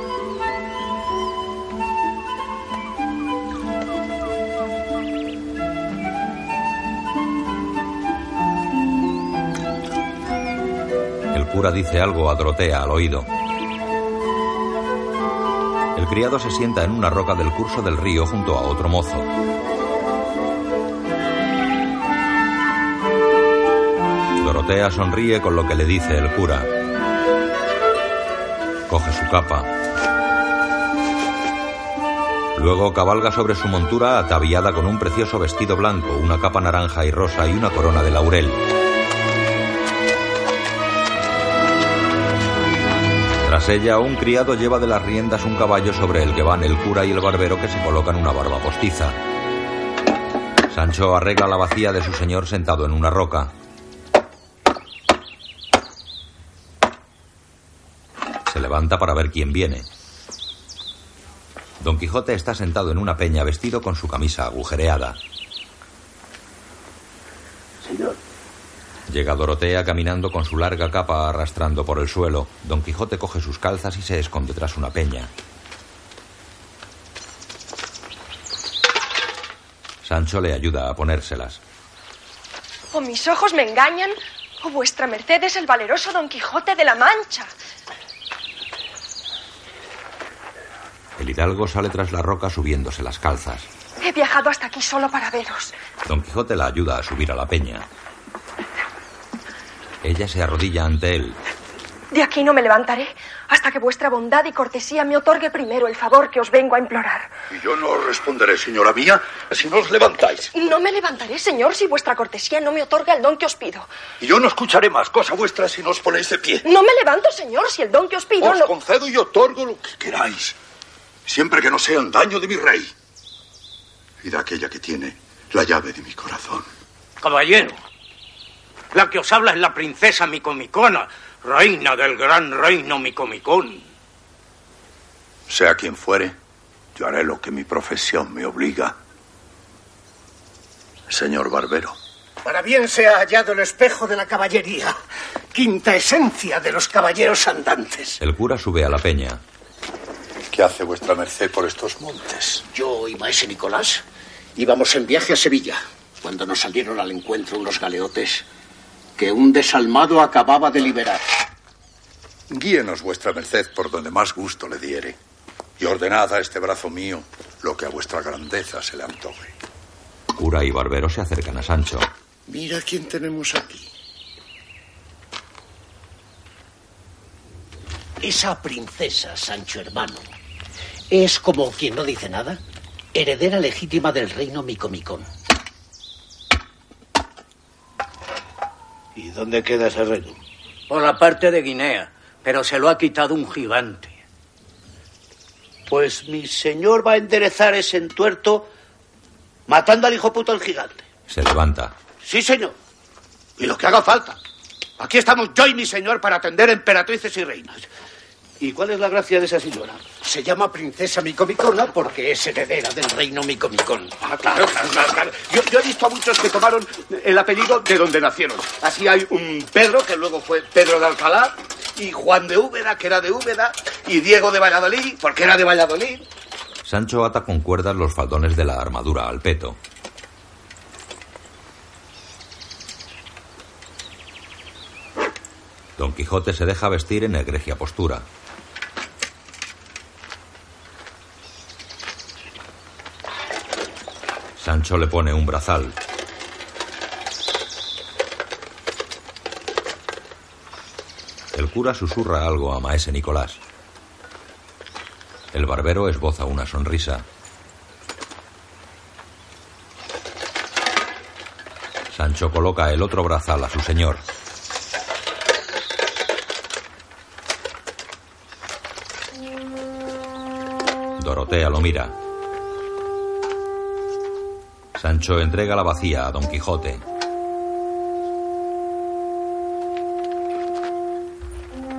Cura dice algo a Dorotea al oído. El criado se sienta en una roca del curso del río junto a otro mozo. Dorotea sonríe con lo que le dice el cura. Coge su capa. Luego cabalga sobre su montura ataviada con un precioso vestido blanco, una capa naranja y rosa y una corona de laurel. Tras ella, un criado lleva de las riendas un caballo sobre el que van el cura y el barbero que se colocan una barba postiza. Sancho arregla la vacía de su señor sentado en una roca. Se levanta para ver quién viene. Don Quijote está sentado en una peña vestido con su camisa agujereada. Llega Dorotea caminando con su larga capa arrastrando por el suelo. Don Quijote coge sus calzas y se esconde tras una peña. Sancho le ayuda a ponérselas. O mis ojos me engañan, o vuestra merced es el valeroso Don Quijote de la Mancha. El hidalgo sale tras la roca subiéndose las calzas. He viajado hasta aquí solo para veros. Don Quijote la ayuda a subir a la peña. Ella se arrodilla ante él. De aquí no me levantaré hasta que vuestra bondad y cortesía me otorgue primero el favor que os vengo a implorar. Y yo no os responderé, señora mía, si no os levantáis. No me levantaré, señor, si vuestra cortesía no me otorga el don que os pido. Y yo no escucharé más cosa vuestra si no os ponéis de pie. No me levanto, señor, si el don que os pido Os no... concedo y otorgo lo que queráis, siempre que no sea en daño de mi rey y de aquella que tiene la llave de mi corazón. Caballero, la que os habla es la princesa Micomicona, reina del gran reino Micomicón. Sea quien fuere, yo haré lo que mi profesión me obliga. Señor Barbero. Para bien se ha hallado el espejo de la caballería, quinta esencia de los caballeros andantes. El cura sube a la peña. ¿Qué hace vuestra merced por estos montes? Yo y maese Nicolás íbamos en viaje a Sevilla cuando nos salieron al encuentro unos galeotes que un desalmado acababa de liberar. Guíenos vuestra merced por donde más gusto le diere y ordenad a este brazo mío lo que a vuestra grandeza se le antoje. Cura y barbero se acercan a Sancho. Mira quién tenemos aquí. Esa princesa, Sancho hermano, es como quien no dice nada, heredera legítima del reino Micomicón. ¿Y dónde queda ese reino? Por la parte de Guinea, pero se lo ha quitado un gigante. Pues mi señor va a enderezar ese entuerto matando al hijo puto del gigante. Se levanta. Sí, señor. Y lo que haga falta. Aquí estamos yo y mi señor para atender emperatrices y reinas. ¿Y cuál es la gracia de esa señora? Se llama princesa Micomicona porque es heredera del reino Micomicón. Ah, claro, claro, claro. claro. Yo, yo he visto a muchos que tomaron el apellido de donde nacieron. Así hay un Pedro, que luego fue Pedro de Alcalá, y Juan de Úbeda, que era de Úbeda, y Diego de Valladolid, porque era de Valladolid. Sancho ata con cuerdas los faldones de la armadura al peto. Don Quijote se deja vestir en egregia postura. Sancho le pone un brazal. El cura susurra algo a maese Nicolás. El barbero esboza una sonrisa. Sancho coloca el otro brazal a su señor. Dorotea lo mira. Sancho entrega la vacía a Don Quijote.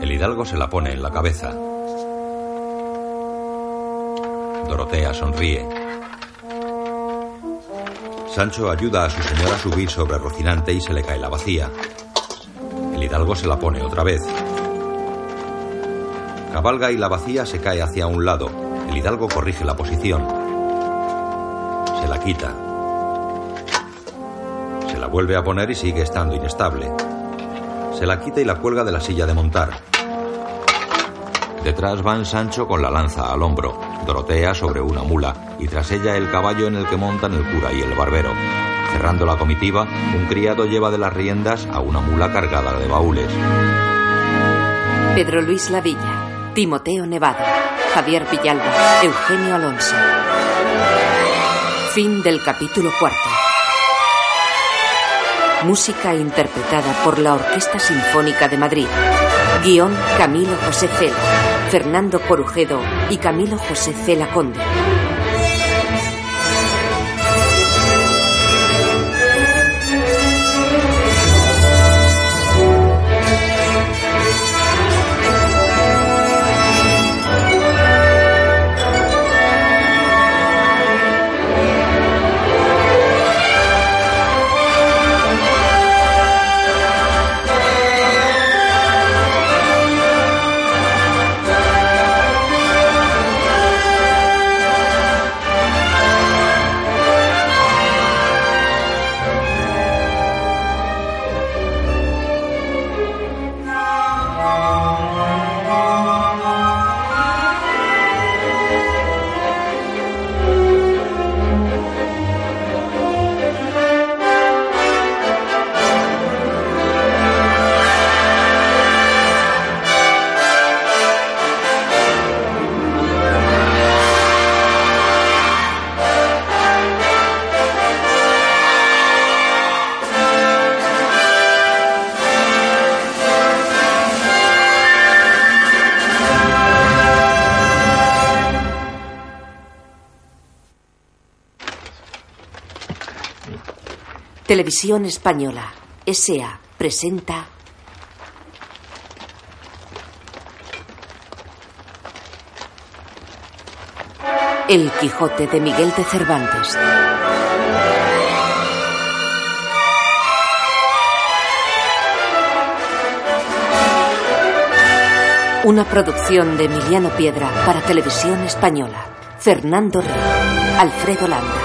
El hidalgo se la pone en la cabeza. Dorotea sonríe. Sancho ayuda a su señor a subir sobre Rocinante y se le cae la vacía. El hidalgo se la pone otra vez. Cabalga y la vacía se cae hacia un lado. El hidalgo corrige la posición. Se la quita. Vuelve a poner y sigue estando inestable. Se la quita y la cuelga de la silla de montar. Detrás van Sancho con la lanza al hombro, Dorotea sobre una mula y tras ella el caballo en el que montan el cura y el barbero. Cerrando la comitiva, un criado lleva de las riendas a una mula cargada de baúles. Pedro Luis Lavilla, Timoteo Nevado, Javier Villalba, Eugenio Alonso. Fin del capítulo cuarto. Música interpretada por la Orquesta Sinfónica de Madrid. Guión Camilo José Cela, Fernando Corujedo y Camilo José Cela Conde. Televisión Española, SA, presenta El Quijote de Miguel de Cervantes. Una producción de Emiliano Piedra para Televisión Española. Fernando Rey, Alfredo Landa.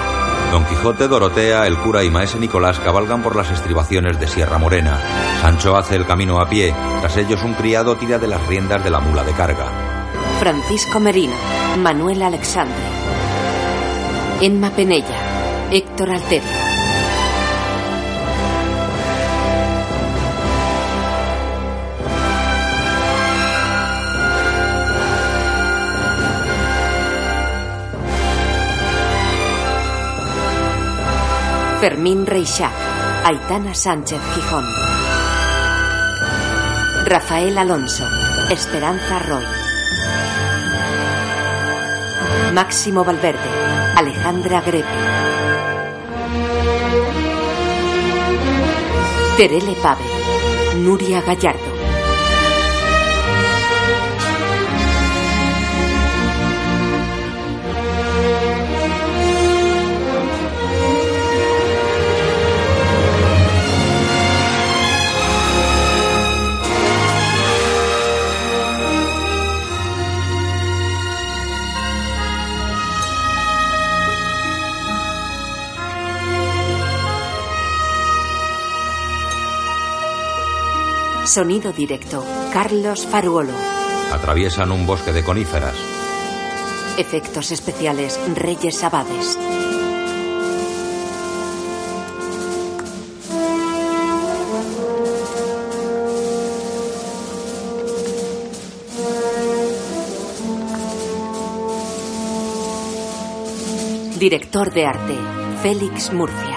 Don Quijote, Dorotea, el cura y maese Nicolás cabalgan por las estribaciones de Sierra Morena. Sancho hace el camino a pie. Tras ellos un criado tira de las riendas de la mula de carga. Francisco Merino, Manuel Alexandre. Emma Penella, Héctor Alterio. Fermín Reixac, Aitana Sánchez Gijón. Rafael Alonso, Esperanza Roy. Máximo Valverde, Alejandra Grepe. Terele Pave, Nuria Gallardo. Sonido directo, Carlos Faruolo. Atraviesan un bosque de coníferas. Efectos especiales, Reyes Abades. Director de arte, Félix Murcia.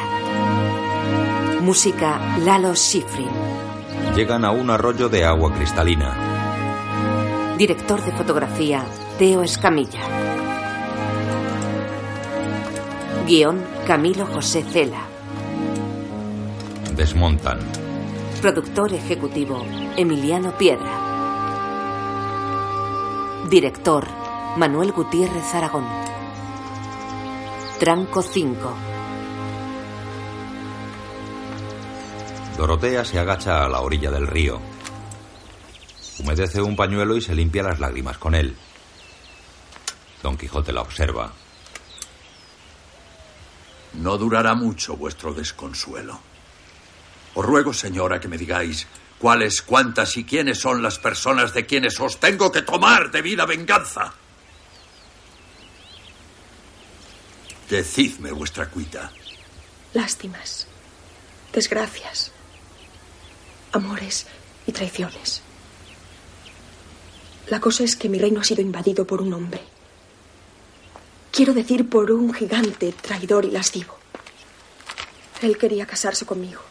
Música, Lalo Schifrin. Llegan a un arroyo de agua cristalina. Director de fotografía, Teo Escamilla. Guión, Camilo José Cela. Desmontan. Productor ejecutivo, Emiliano Piedra. Director, Manuel Gutiérrez Aragón. Tranco 5. Dorotea se agacha a la orilla del río. Humedece un pañuelo y se limpia las lágrimas con él. Don Quijote la observa. No durará mucho vuestro desconsuelo. Os ruego, señora, que me digáis ¿Cuáles, cuántas y quiénes son las personas de quienes os tengo que tomar debida venganza? Decidme vuestra cuita. Lástimas, desgracias, amores y traiciones. La cosa es que mi reino ha sido invadido por un hombre. Quiero decir, por un gigante traidor y lascivo. Él quería casarse conmigo.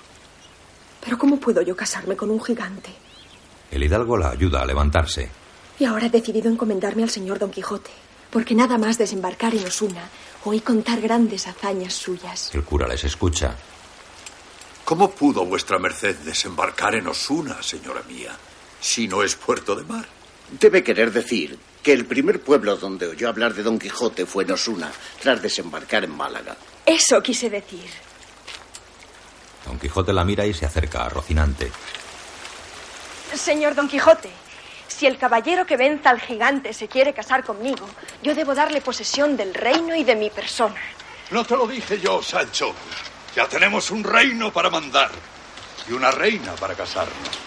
Pero ¿cómo puedo yo casarme con un gigante? El hidalgo la ayuda a levantarse. Y ahora he decidido encomendarme al señor Don Quijote, porque nada más desembarcar en Osuna, oí contar grandes hazañas suyas. El cura les escucha. ¿Cómo pudo vuestra merced desembarcar en Osuna, señora mía, si no es puerto de mar? Debe querer decir que el primer pueblo donde oyó hablar de Don Quijote fue en Osuna, tras desembarcar en Málaga. Eso quise decir. Don Quijote la mira y se acerca a Rocinante. Señor Don Quijote, si el caballero que venza al gigante se quiere casar conmigo, yo debo darle posesión del reino y de mi persona. No te lo dije yo, Sancho. Ya tenemos un reino para mandar y una reina para casarnos.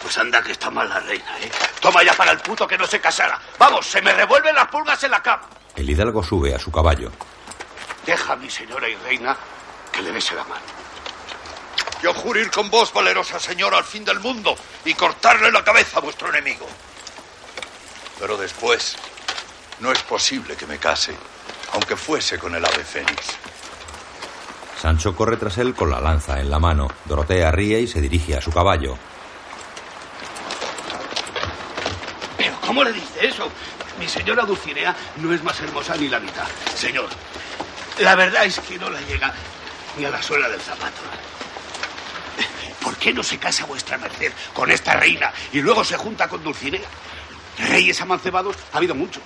Pues anda que está mal la reina, ¿eh? Toma ya para el puto que no se casara. Vamos, se me revuelven las pulgas en la cama. El hidalgo sube a su caballo. Deja a mi señora y reina que le bese la mano. Yo juro ir con vos, valerosa señora, al fin del mundo y cortarle la cabeza a vuestro enemigo. Pero después no es posible que me case, aunque fuese con el ave fénix. Sancho corre tras él con la lanza en la mano. Dorotea ríe y se dirige a su caballo. ¿Pero cómo le dice eso? Mi señora Dulcinea no es más hermosa ni la mitad. Señor, la verdad es que no la llega ni a la suela del zapato. ¿Por qué no se casa vuestra merced con esta reina y luego se junta con Dulcinea? Reyes amancebados ha habido mucho.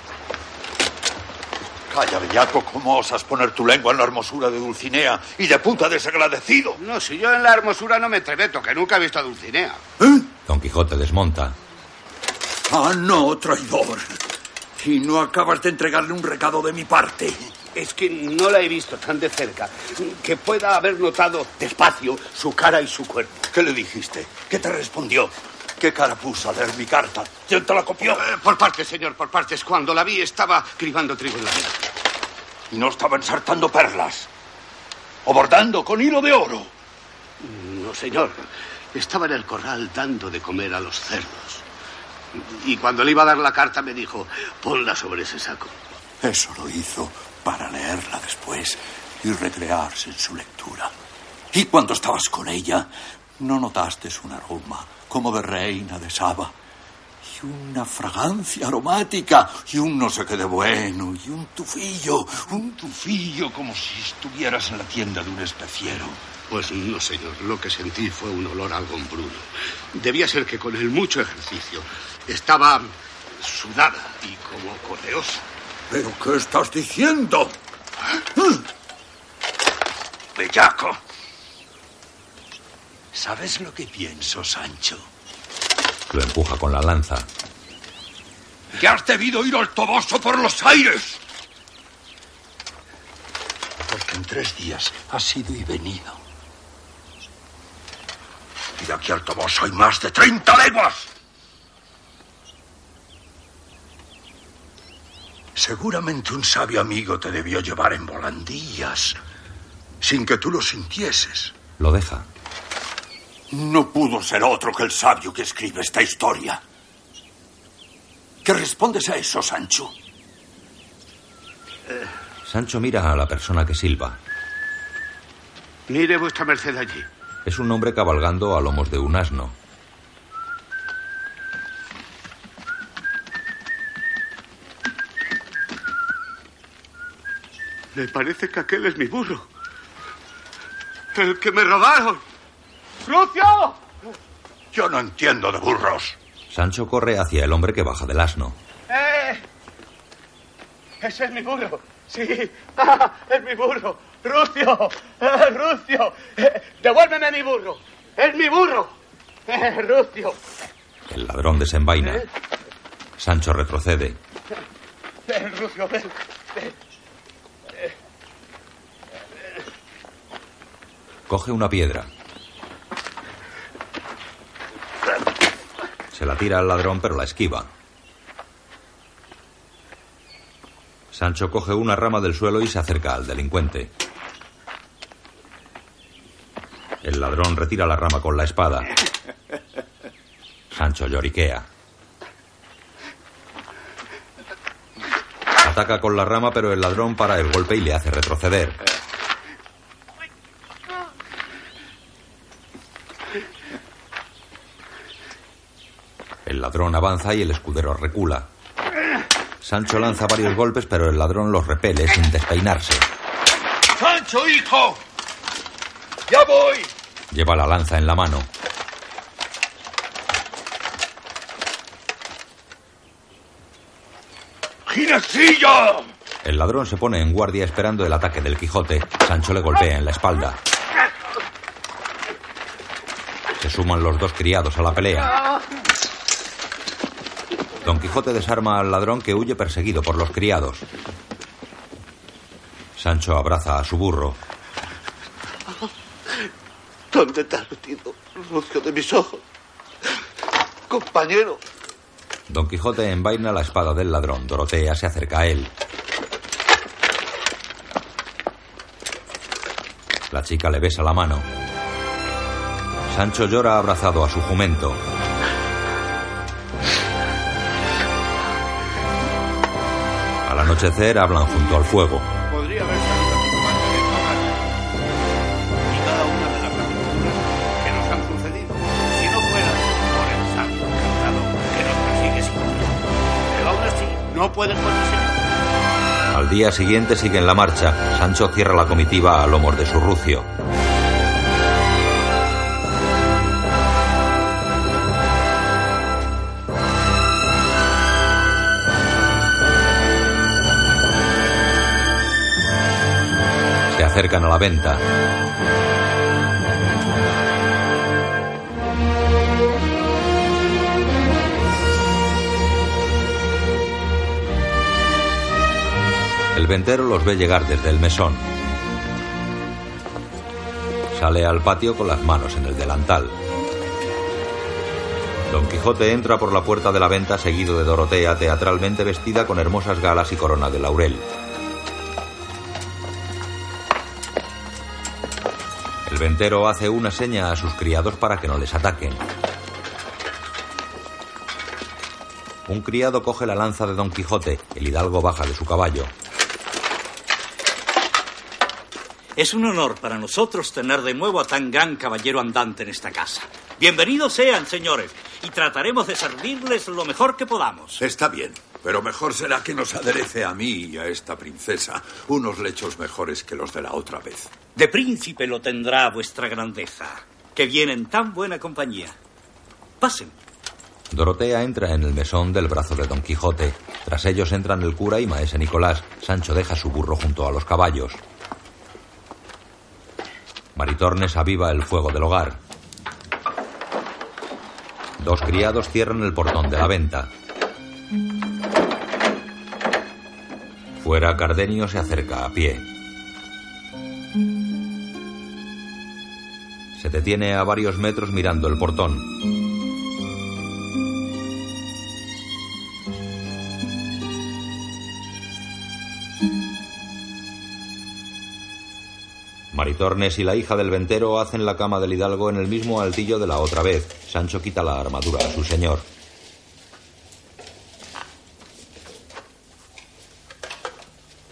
Calla, bellaco, ¿cómo osas poner tu lengua en la hermosura de Dulcinea y de puta desagradecido? No, si yo en la hermosura no me entremeto, que nunca he visto a Dulcinea. Don Quijote desmonta. Ah, no, traidor. Y no acabas de entregarle un recado de mi parte. Es que no la he visto tan de cerca que pueda haber notado despacio su cara y su cuerpo. ¿Qué le dijiste? ¿Qué te respondió? ¿Qué cara puso a leer mi carta? ¿Quién te la copió? Eh, por partes, señor, por partes. Cuando la vi estaba cribando trigo en la mesa. ¿Y no estaba ensartando perlas? ¿O bordando con hilo de oro? No, señor. Estaba en el corral dando de comer a los cerdos. Y cuando le iba a dar la carta me dijo, ponla sobre ese saco. Eso lo hizo para leerla después y recrearse en su lectura. Y cuando estabas con ella, ¿no notaste un aroma como de reina de Saba? Y una fragancia aromática, y un no sé qué de bueno, y un tufillo, un tufillo como si estuvieras en la tienda de un especiero. Pues no, señor. Lo que sentí fue un olor algo hombruno. Debía ser que con el mucho ejercicio estaba sudada y como correosa. ¿Pero qué estás diciendo? Bellaco. ¿Sabes lo que pienso, Sancho? Lo empuja con la lanza. Que has debido ir al Toboso por los aires. Porque en tres días has ido y venido. Y de aquí al Toboso hay más de 30 leguas. Seguramente un sabio amigo te debió llevar en volandillas, sin que tú lo sintieses. Lo deja. No pudo ser otro que el sabio que escribe esta historia. ¿Qué respondes a eso, Sancho? Sancho mira a la persona que silba. Mire vuestra merced allí. Es un hombre cabalgando a lomos de un asno. Me parece que aquel es mi burro. El que me robaron. ¡Rucio! Yo no entiendo de burros. Sancho corre hacia el hombre que baja del asno. ¡Eh! Ese es mi burro. Sí, ah, es mi burro. Rucio, eh, Rucio, eh, devuélveme mi burro. Es mi burro. Eh, Rucio. El ladrón desenvaina. Sancho retrocede. Ven, Rucio, ven. ven. Coge una piedra. Se la tira al ladrón, pero la esquiva. Sancho coge una rama del suelo y se acerca al delincuente. El ladrón retira la rama con la espada. Sancho lloriquea. Ataca con la rama, pero el ladrón para el golpe y le hace retroceder. El ladrón avanza y el escudero recula. Sancho lanza varios golpes, pero el ladrón los repele sin despeinarse. ¡Sancho, hijo! ¡Ya voy! Lleva la lanza en la mano. ¡Ginecillo! El ladrón se pone en guardia esperando el ataque del Quijote. Sancho le golpea en la espalda. Se suman los dos criados a la pelea. Don Quijote desarma al ladrón que huye perseguido por los criados. Sancho abraza a su burro. ¿Dónde te has metido, Lucio de mis ojos? Compañero. Don Quijote envaina la espada del ladrón. Dorotea se acerca a él. La chica le besa la mano. Sancho llora abrazado a su jumento. Anochecer hablan junto al fuego. Podría haber salido aquí con más de y cada una de las aventuras que nos han sucedido. Si no fuera por el santo encantado que nos persigue siempre. Pero aún así, no pueden conseguir. Al día siguiente siguen la marcha. Sancho cierra la comitiva a lomos de su rucio. Acercan a la venta. El ventero los ve llegar desde el mesón. Sale al patio con las manos en el delantal. Don Quijote entra por la puerta de la venta seguido de Dorotea teatralmente vestida con hermosas galas y corona de laurel. El ventero hace una seña a sus criados para que no les ataquen. Un criado coge la lanza de Don Quijote. El hidalgo baja de su caballo. Es un honor para nosotros tener de nuevo a tan gran caballero andante en esta casa. Bienvenidos sean, señores, y trataremos de servirles lo mejor que podamos. Está bien, pero mejor será que nos aderece a mí y a esta princesa unos lechos mejores que los de la otra vez. De príncipe lo tendrá vuestra grandeza, que viene en tan buena compañía. Pasen. Dorotea entra en el mesón del brazo de Don Quijote. Tras ellos entran el cura y maese Nicolás. Sancho deja su burro junto a los caballos. Maritornes aviva el fuego del hogar. Dos criados cierran el portón de la venta. Fuera, Cardenio se acerca a pie. Se detiene a varios metros mirando el portón. Maritornes y la hija del ventero hacen la cama del hidalgo en el mismo altillo de la otra vez. Sancho quita la armadura a su señor.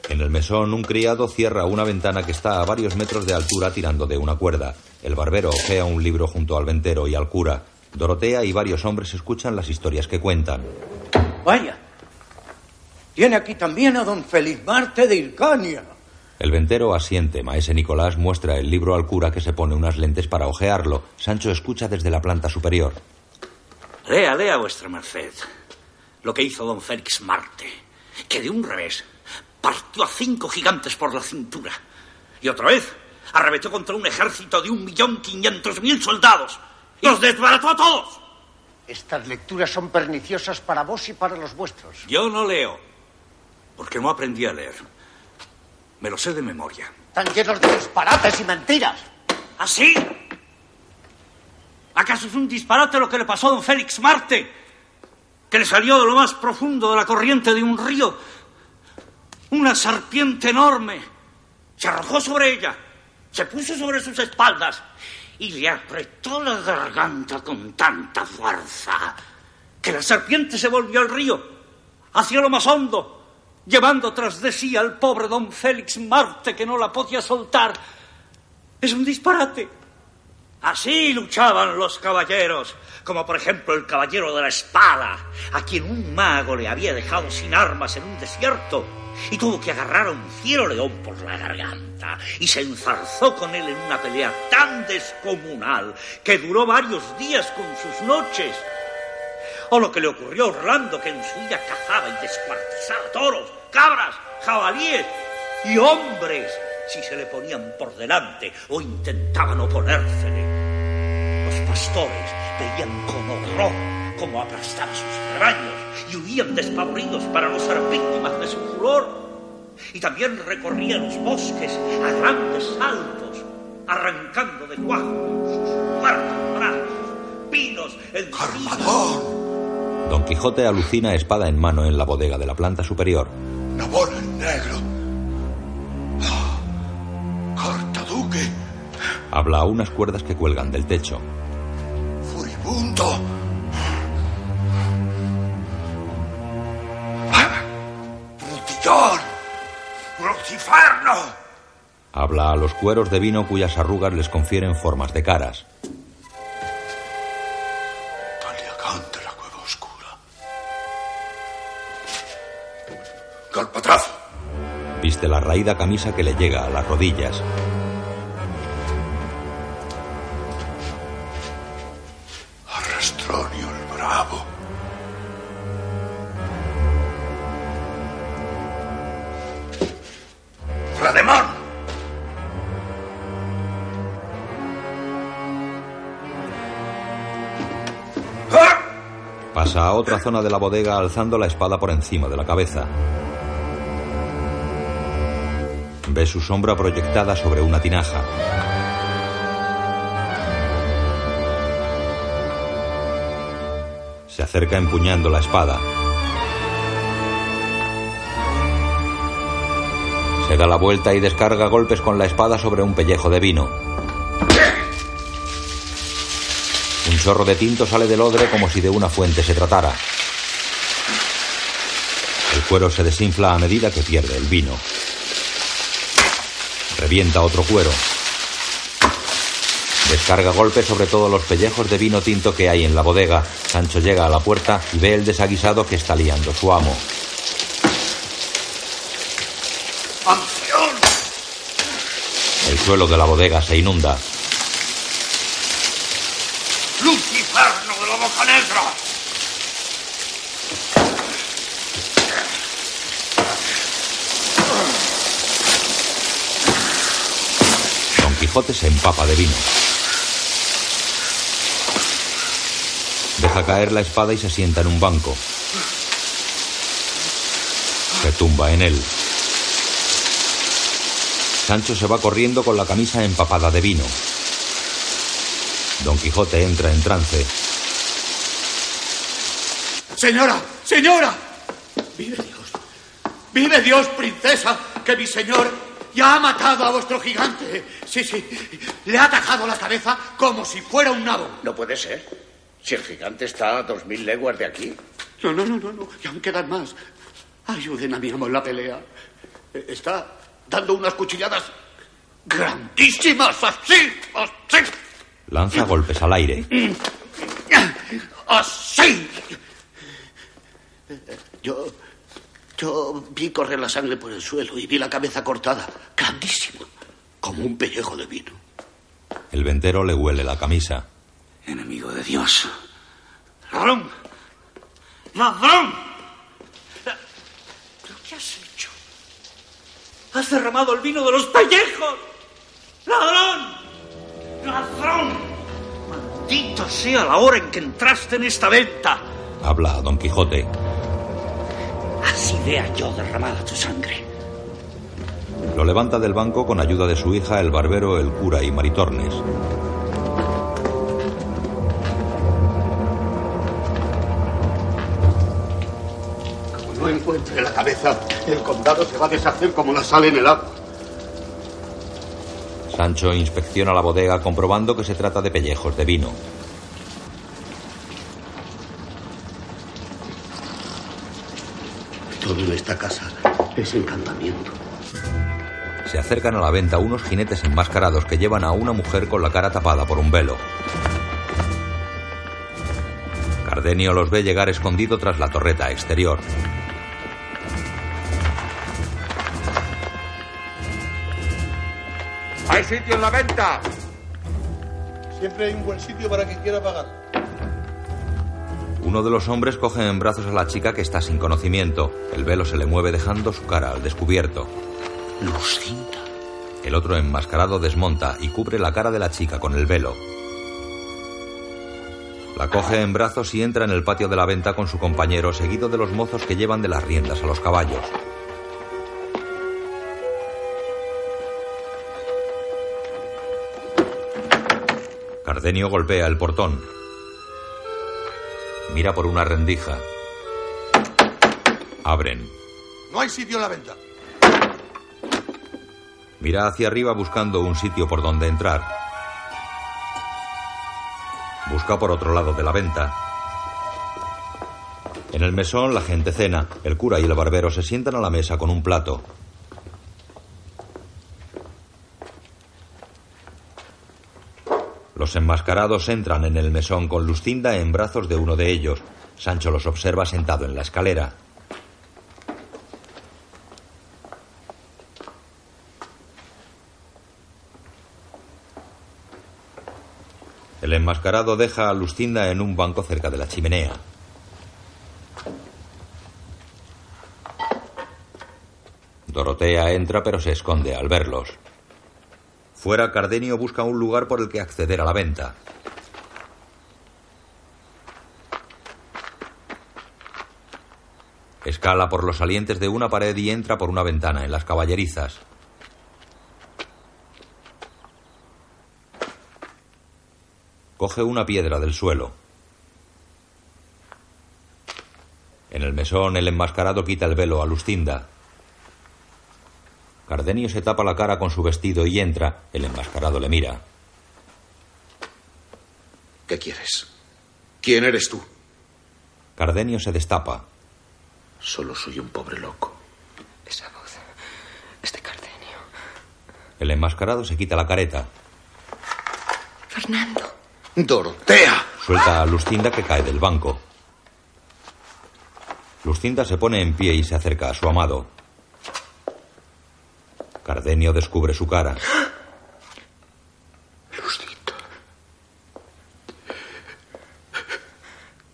En el mesón, un criado cierra una ventana que está a varios metros de altura tirando de una cuerda. El barbero ojea un libro junto al ventero y al cura. Dorotea y varios hombres escuchan las historias que cuentan. Vaya. Tiene aquí también a don Feliz Marte de Ilcania. El ventero asiente. Maese Nicolás muestra el libro al cura que se pone unas lentes para ojearlo. Sancho escucha desde la planta superior. Lea, lea vuestra merced. Lo que hizo don Félix Marte, que de un revés partió a cinco gigantes por la cintura. Y otra vez arremetió contra un ejército de un millón quinientos mil soldados. Y los desbarató a todos. Estas lecturas son perniciosas para vos y para los vuestros. Yo no leo, porque no aprendí a leer. Me lo sé de memoria. Están llenos de disparates y mentiras. ¿Así? ¿Acaso es un disparate lo que le pasó a don Félix Marte? Que le salió de lo más profundo de la corriente de un río una serpiente enorme. Se arrojó sobre ella, se puso sobre sus espaldas y le apretó la garganta con tanta fuerza que la serpiente se volvió al río, hacia lo más hondo, llevando tras de sí al pobre don Félix Marte que no la podía soltar. Es un disparate. Así luchaban los caballeros, como por ejemplo el caballero de la espada, a quien un mago le había dejado sin armas en un desierto y tuvo que agarrar a un fiero león por la garganta y se enzarzó con él en una pelea tan descomunal que duró varios días con sus noches. O lo que le ocurrió a Orlando, que en su ira cazaba y descuartizaba toros, cabras, jabalíes y hombres si se le ponían por delante o intentaban oponérsele. Pastores veían con horror cómo aplastaba sus rebaños y huían despavoridos para no ser víctimas de su furor. Y también recorrían los bosques a grandes saltos, arrancando de cuajo sus fuertes brazos, pinos, encinas. Don Quijote alucina espada en mano en la bodega de la planta superior. Bola en negro. Carta Duque. Habla a unas cuerdas que cuelgan del techo. Brutillón. Luciferno. Habla a los cueros de vino cuyas arrugas les confieren formas de caras. Taliacante la cueva oscura. Galpatrazo. Viste la raída camisa que le llega a las rodillas. Arrastronio el bravo. ¡Rademón! Pasa a otra zona de la bodega alzando la espada por encima de la cabeza. Ve su sombra proyectada sobre una tinaja. Se acerca empuñando la espada. Se da la vuelta y descarga golpes con la espada sobre un pellejo de vino. Un chorro de tinto sale del odre como si de una fuente se tratara. El cuero se desinfla a medida que pierde el vino. Revienta otro cuero. Descarga golpes sobre todos los pellejos de vino tinto que hay en la bodega. Sancho llega a la puerta y ve el desaguisado que está liando su amo. El suelo de la bodega se inunda. ¡Luciferno de la boca negra! Don Quijote se empapa de vino. Deja caer la espada y se sienta en un banco. Se tumba en él. Sancho se va corriendo con la camisa empapada de vino. Don Quijote entra en trance. Señora, señora. Vive Dios. Vive Dios, princesa, que mi señor ya ha matado a vuestro gigante. Sí, sí. Le ha atacado la cabeza como si fuera un nabo. No puede ser. Si el gigante está a dos mil leguas de aquí. No, no, no, no, no. Y aún quedan más. Ayuden a mi amo en la pelea. Eh, Está dando unas cuchilladas grandísimas. Así, así. Lanza golpes al aire. Así. Yo. Yo vi correr la sangre por el suelo y vi la cabeza cortada. Grandísima. Como un pellejo de vino. El ventero le huele la camisa. Enemigo de Dios. ¡Ladrón! ¡Ladrón! ¿Pero qué has hecho? Has derramado el vino de los pellejos. ¡Ladrón! ¡Ladrón! Maldita sea la hora en que entraste en esta venta. Habla a Don Quijote. Así vea yo derramada tu sangre. Lo levanta del banco con ayuda de su hija, el barbero, el cura y Maritornes. Encuentre la cabeza, el condado se va a deshacer como la sal en el agua. Sancho inspecciona la bodega comprobando que se trata de pellejos de vino. Todo en esta casa es encantamiento. Se acercan a la venta unos jinetes enmascarados que llevan a una mujer con la cara tapada por un velo. Cardenio los ve llegar escondido tras la torreta exterior. ¡Hay sitio en la venta! Siempre hay un buen sitio para quien quiera pagar. Uno de los hombres coge en brazos a la chica que está sin conocimiento. El velo se le mueve dejando su cara al descubierto. Lucinda. El otro enmascarado desmonta y cubre la cara de la chica con el velo. La coge en brazos y entra en el patio de la venta con su compañero, seguido de los mozos que llevan de las riendas a los caballos. Cardenio golpea el portón. Mira por una rendija. Abren. No hay sitio en la venta. Mira hacia arriba buscando un sitio por donde entrar. Busca por otro lado de la venta. En el mesón la gente cena. El cura y el barbero se sientan a la mesa con un plato. Los enmascarados entran en el mesón con Lucinda en brazos de uno de ellos. Sancho los observa sentado en la escalera. El enmascarado deja a Lucinda en un banco cerca de la chimenea. Dorotea entra pero se esconde al verlos. Fuera, Cardenio busca un lugar por el que acceder a la venta. Escala por los salientes de una pared y entra por una ventana en las caballerizas. Coge una piedra del suelo. En el mesón, el enmascarado quita el velo a Lucinda. Cardenio se tapa la cara con su vestido y entra. El enmascarado le mira. ¿Qué quieres? ¿Quién eres tú? Cardenio se destapa. Solo soy un pobre loco. Esa voz es de Cardenio. El enmascarado se quita la careta. Fernando. Dorotea. Suelta a Lucinda que cae del banco. Lucinda se pone en pie y se acerca a su amado. Cardenio descubre su cara. Lucinda.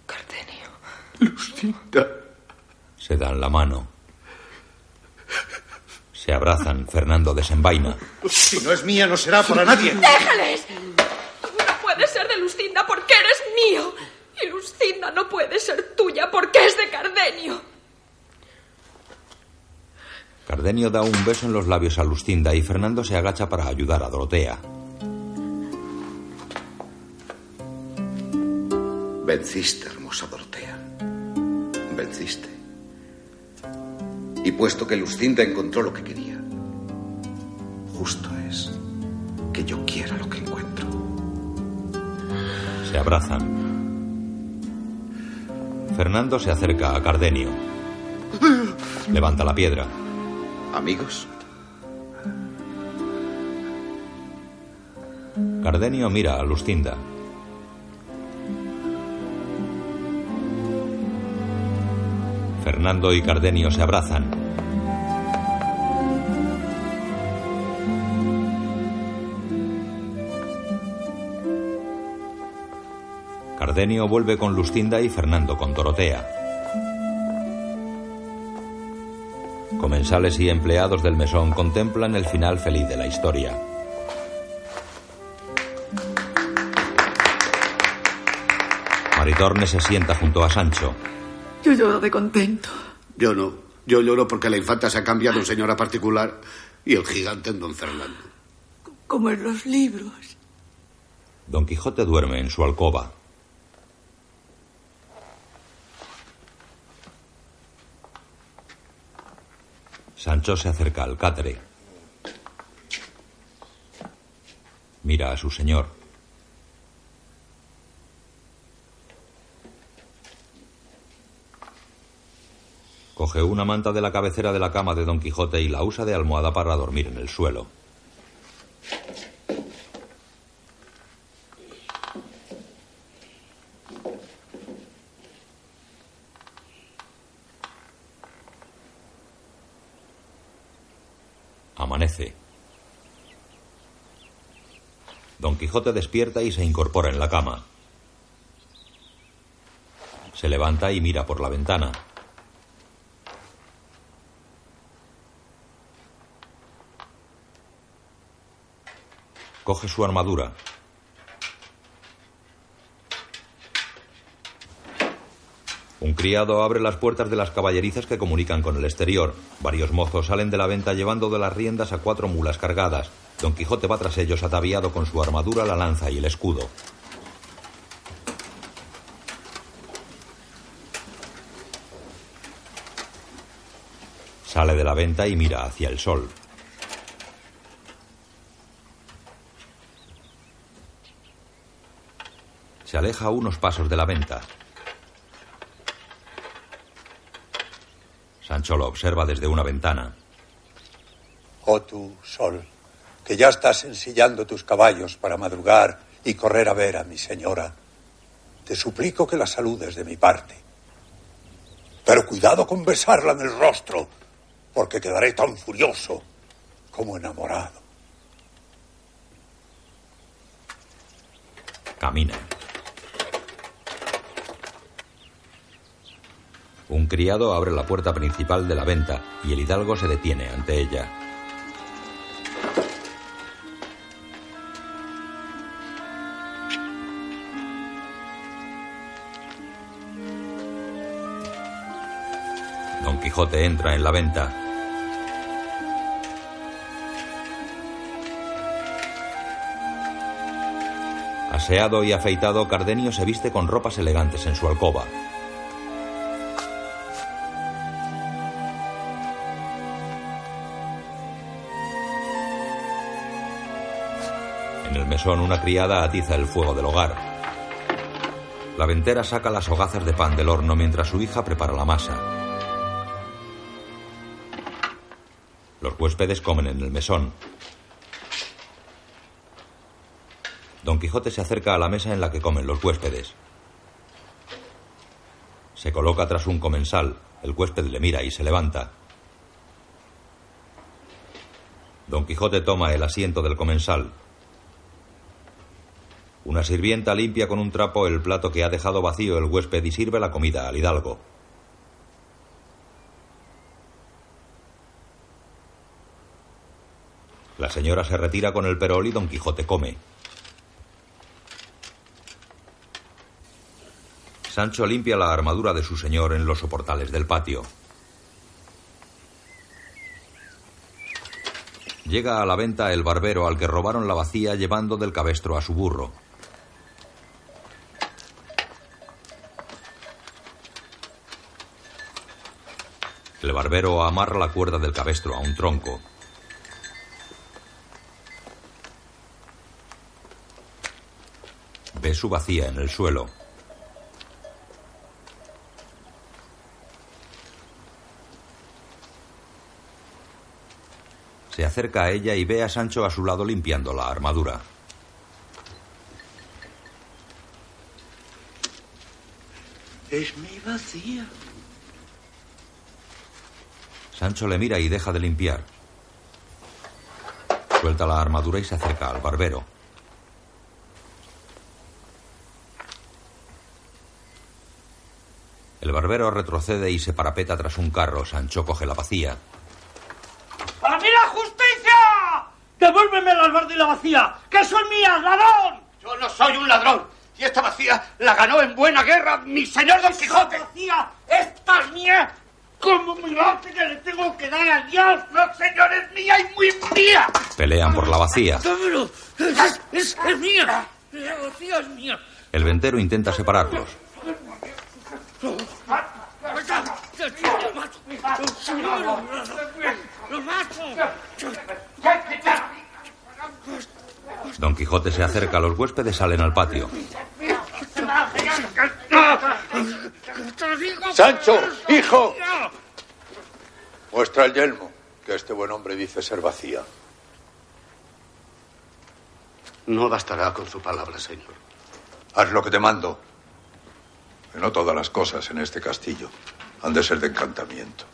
Cardenio. Lucinda. Se dan la mano. Se abrazan. Fernando desenvaina. Si no es mía, no será para nadie. ¡Déjales! No puede ser de Lucinda porque eres mío. Y Lucinda no puede ser tuya porque es de Cardenio. Cardenio da un beso en los labios a Lucinda y Fernando se agacha para ayudar a Dorotea. Venciste, hermosa Dorotea. Venciste. Y puesto que Lucinda encontró lo que quería, justo es que yo quiera lo que encuentro. Se abrazan. Fernando se acerca a Cardenio. Levanta la piedra. ¿Amigos? Cardenio mira a Lucinda. Fernando y Cardenio se abrazan. Cardenio vuelve con Lucinda y Fernando con Dorotea. Comensales y empleados del mesón contemplan el final feliz de la historia. Maritorne se sienta junto a Sancho. Yo lloro de contento. Yo no. Yo lloro porque la infanta se ha cambiado en señora particular y el gigante en don Fernando. Como en los libros. Don Quijote duerme en su alcoba. Sancho se acerca al catre. Mira a su señor. Coge una manta de la cabecera de la cama de Don Quijote y la usa de almohada para dormir en el suelo. Amanece. Don Quijote despierta y se incorpora en la cama. Se levanta y mira por la ventana. Coge su armadura. Un criado abre las puertas de las caballerizas que comunican con el exterior. Varios mozos salen de la venta llevando de las riendas a cuatro mulas cargadas. Don Quijote va tras ellos ataviado con su armadura, la lanza y el escudo. Sale de la venta y mira hacia el sol. Se aleja unos pasos de la venta. Sancho lo observa desde una ventana. Oh tú, sol, que ya estás ensillando tus caballos para madrugar y correr a ver a mi señora, te suplico que la saludes de mi parte. Pero cuidado con besarla en el rostro, porque quedaré tan furioso como enamorado. Camina. Un criado abre la puerta principal de la venta y el hidalgo se detiene ante ella. Don Quijote entra en la venta. Aseado y afeitado, Cardenio se viste con ropas elegantes en su alcoba. Mesón una criada atiza el fuego del hogar. La ventera saca las hogazas de pan del horno mientras su hija prepara la masa. Los huéspedes comen en el mesón. Don Quijote se acerca a la mesa en la que comen los huéspedes. Se coloca tras un comensal. El huésped le mira y se levanta. Don Quijote toma el asiento del comensal. Una sirvienta limpia con un trapo el plato que ha dejado vacío el huésped y sirve la comida al hidalgo. La señora se retira con el perol y Don Quijote come. Sancho limpia la armadura de su señor en los soportales del patio. Llega a la venta el barbero al que robaron la vacía llevando del cabestro a su burro. El barbero amarra la cuerda del cabestro a un tronco. Ve su vacía en el suelo. Se acerca a ella y ve a Sancho a su lado limpiando la armadura. Es mi vacía. Sancho le mira y deja de limpiar. Suelta la armadura y se acerca al barbero. El barbero retrocede y se parapeta tras un carro. Sancho coge la vacía. ¡Para mí la justicia! ¡Devuélveme el albarda y la vacía! ¡Que son mías, ladrón! Yo no soy un ladrón. Y esta vacía la ganó en buena guerra mi señor Don Quijote. ¡Esta vacía! ¡Esta es mía! ¡Como mi base que le tengo que dar a Dios! No, señor, es mía y muy mía. Pelean por la vacía. ¡Dámelo! ¡Es, es, es mía! ¡La vacía es mía! El ventero intenta separarlos. Don Quijote se acerca, los huéspedes salen al patio. Sancho, hijo. Muestra el yelmo, que este buen hombre dice ser vacía. No bastará con su palabra, señor. Haz lo que te mando. Que no todas las cosas en este castillo han de ser de encantamiento.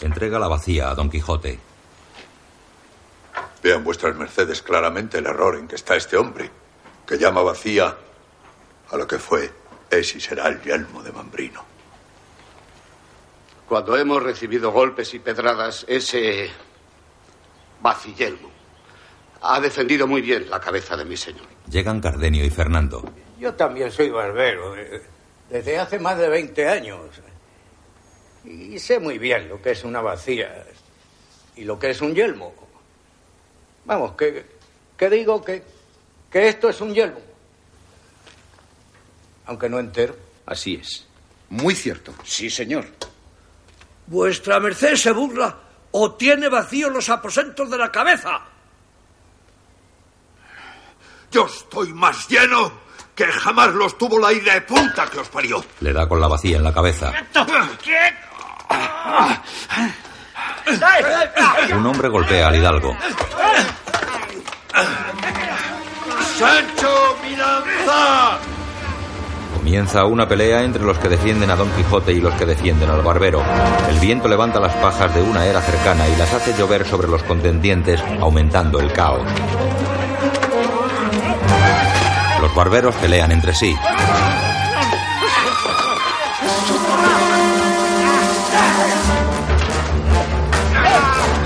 Entrega la vacía a Don Quijote. Vean vuestras mercedes claramente el error en que está este hombre, que llama vacía a lo que fue, es y será el yelmo de Mambrino. Cuando hemos recibido golpes y pedradas, ese vacillelmo ha defendido muy bien la cabeza de mi señor. Llegan Cardenio y Fernando. Yo también soy barbero, eh, desde hace más de 20 años. Y sé muy bien lo que es una vacía y lo que es un yelmo. Vamos, que, que digo que, que esto es un yelmo. Aunque no entero. Así es. Muy cierto. Sí, señor. Vuestra merced se burla o tiene vacío los aposentos de la cabeza. Yo estoy más lleno que jamás los tuvo la ira de punta que os parió. Le da con la vacía en la cabeza. Un hombre golpea al hidalgo. ¡Sancho, mi lanza! Comienza una pelea entre los que defienden a Don Quijote y los que defienden al barbero. El viento levanta las pajas de una era cercana y las hace llover sobre los contendientes, aumentando el caos. Los barberos pelean entre sí.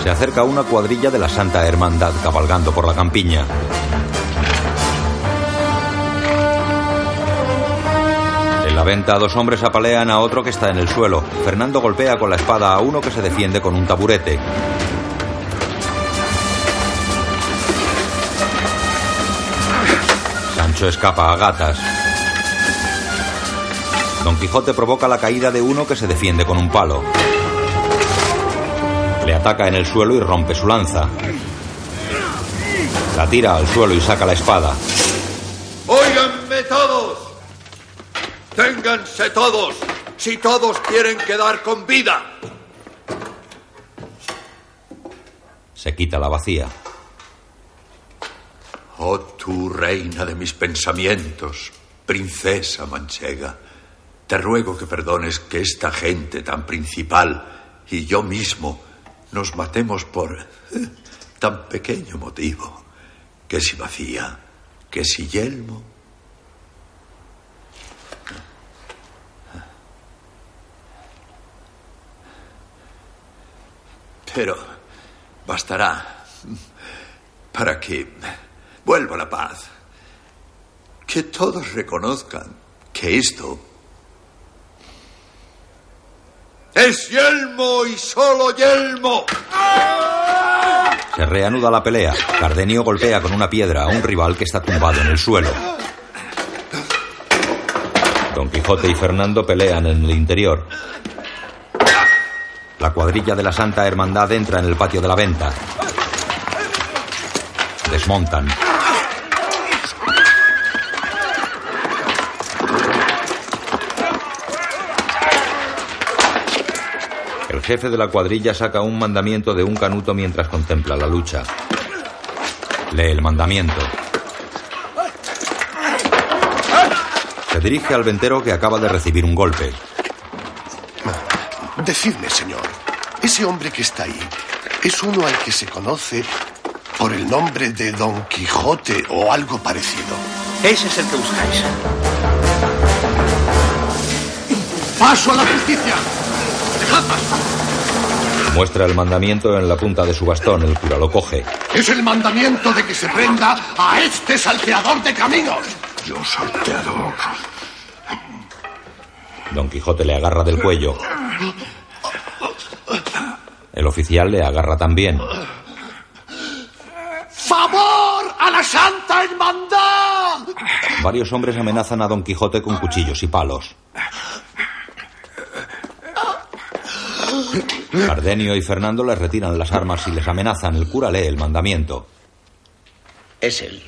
Se acerca una cuadrilla de la Santa Hermandad cabalgando por la campiña. En la venta, dos hombres apalean a otro que está en el suelo. Fernando golpea con la espada a uno que se defiende con un taburete. Sancho escapa a gatas. Don Quijote provoca la caída de uno que se defiende con un palo. Le ataca en el suelo y rompe su lanza. La tira al suelo y saca la espada. ¡Óiganme todos! ¡Ténganse todos! Si todos quieren quedar con vida. Se quita la vacía. Oh tú, reina de mis pensamientos, princesa manchega, te ruego que perdones que esta gente tan principal y yo mismo nos matemos por eh, tan pequeño motivo, que si vacía, que si yelmo. Pero bastará para que vuelva la paz. Que todos reconozcan que esto ¡Es yelmo y solo yelmo! Se reanuda la pelea. Cardenio golpea con una piedra a un rival que está tumbado en el suelo. Don Quijote y Fernando pelean en el interior. La cuadrilla de la Santa Hermandad entra en el patio de la venta. Desmontan. Jefe de la cuadrilla saca un mandamiento de un canuto mientras contempla la lucha. Lee el mandamiento. Se dirige al ventero que acaba de recibir un golpe. Decidme, señor, ese hombre que está ahí es uno al que se conoce por el nombre de Don Quijote o algo parecido. Ese es el que buscáis. ¡Paso a la justicia! Muestra el mandamiento en la punta de su bastón. El cura lo coge. Es el mandamiento de que se prenda a este salteador de caminos. Yo salteador. Don Quijote le agarra del cuello. El oficial le agarra también. ¡Favor a la Santa Hermandad! Varios hombres amenazan a Don Quijote con cuchillos y palos. Cardenio y Fernando les retiran las armas y les amenazan. El cura lee el mandamiento. Es él.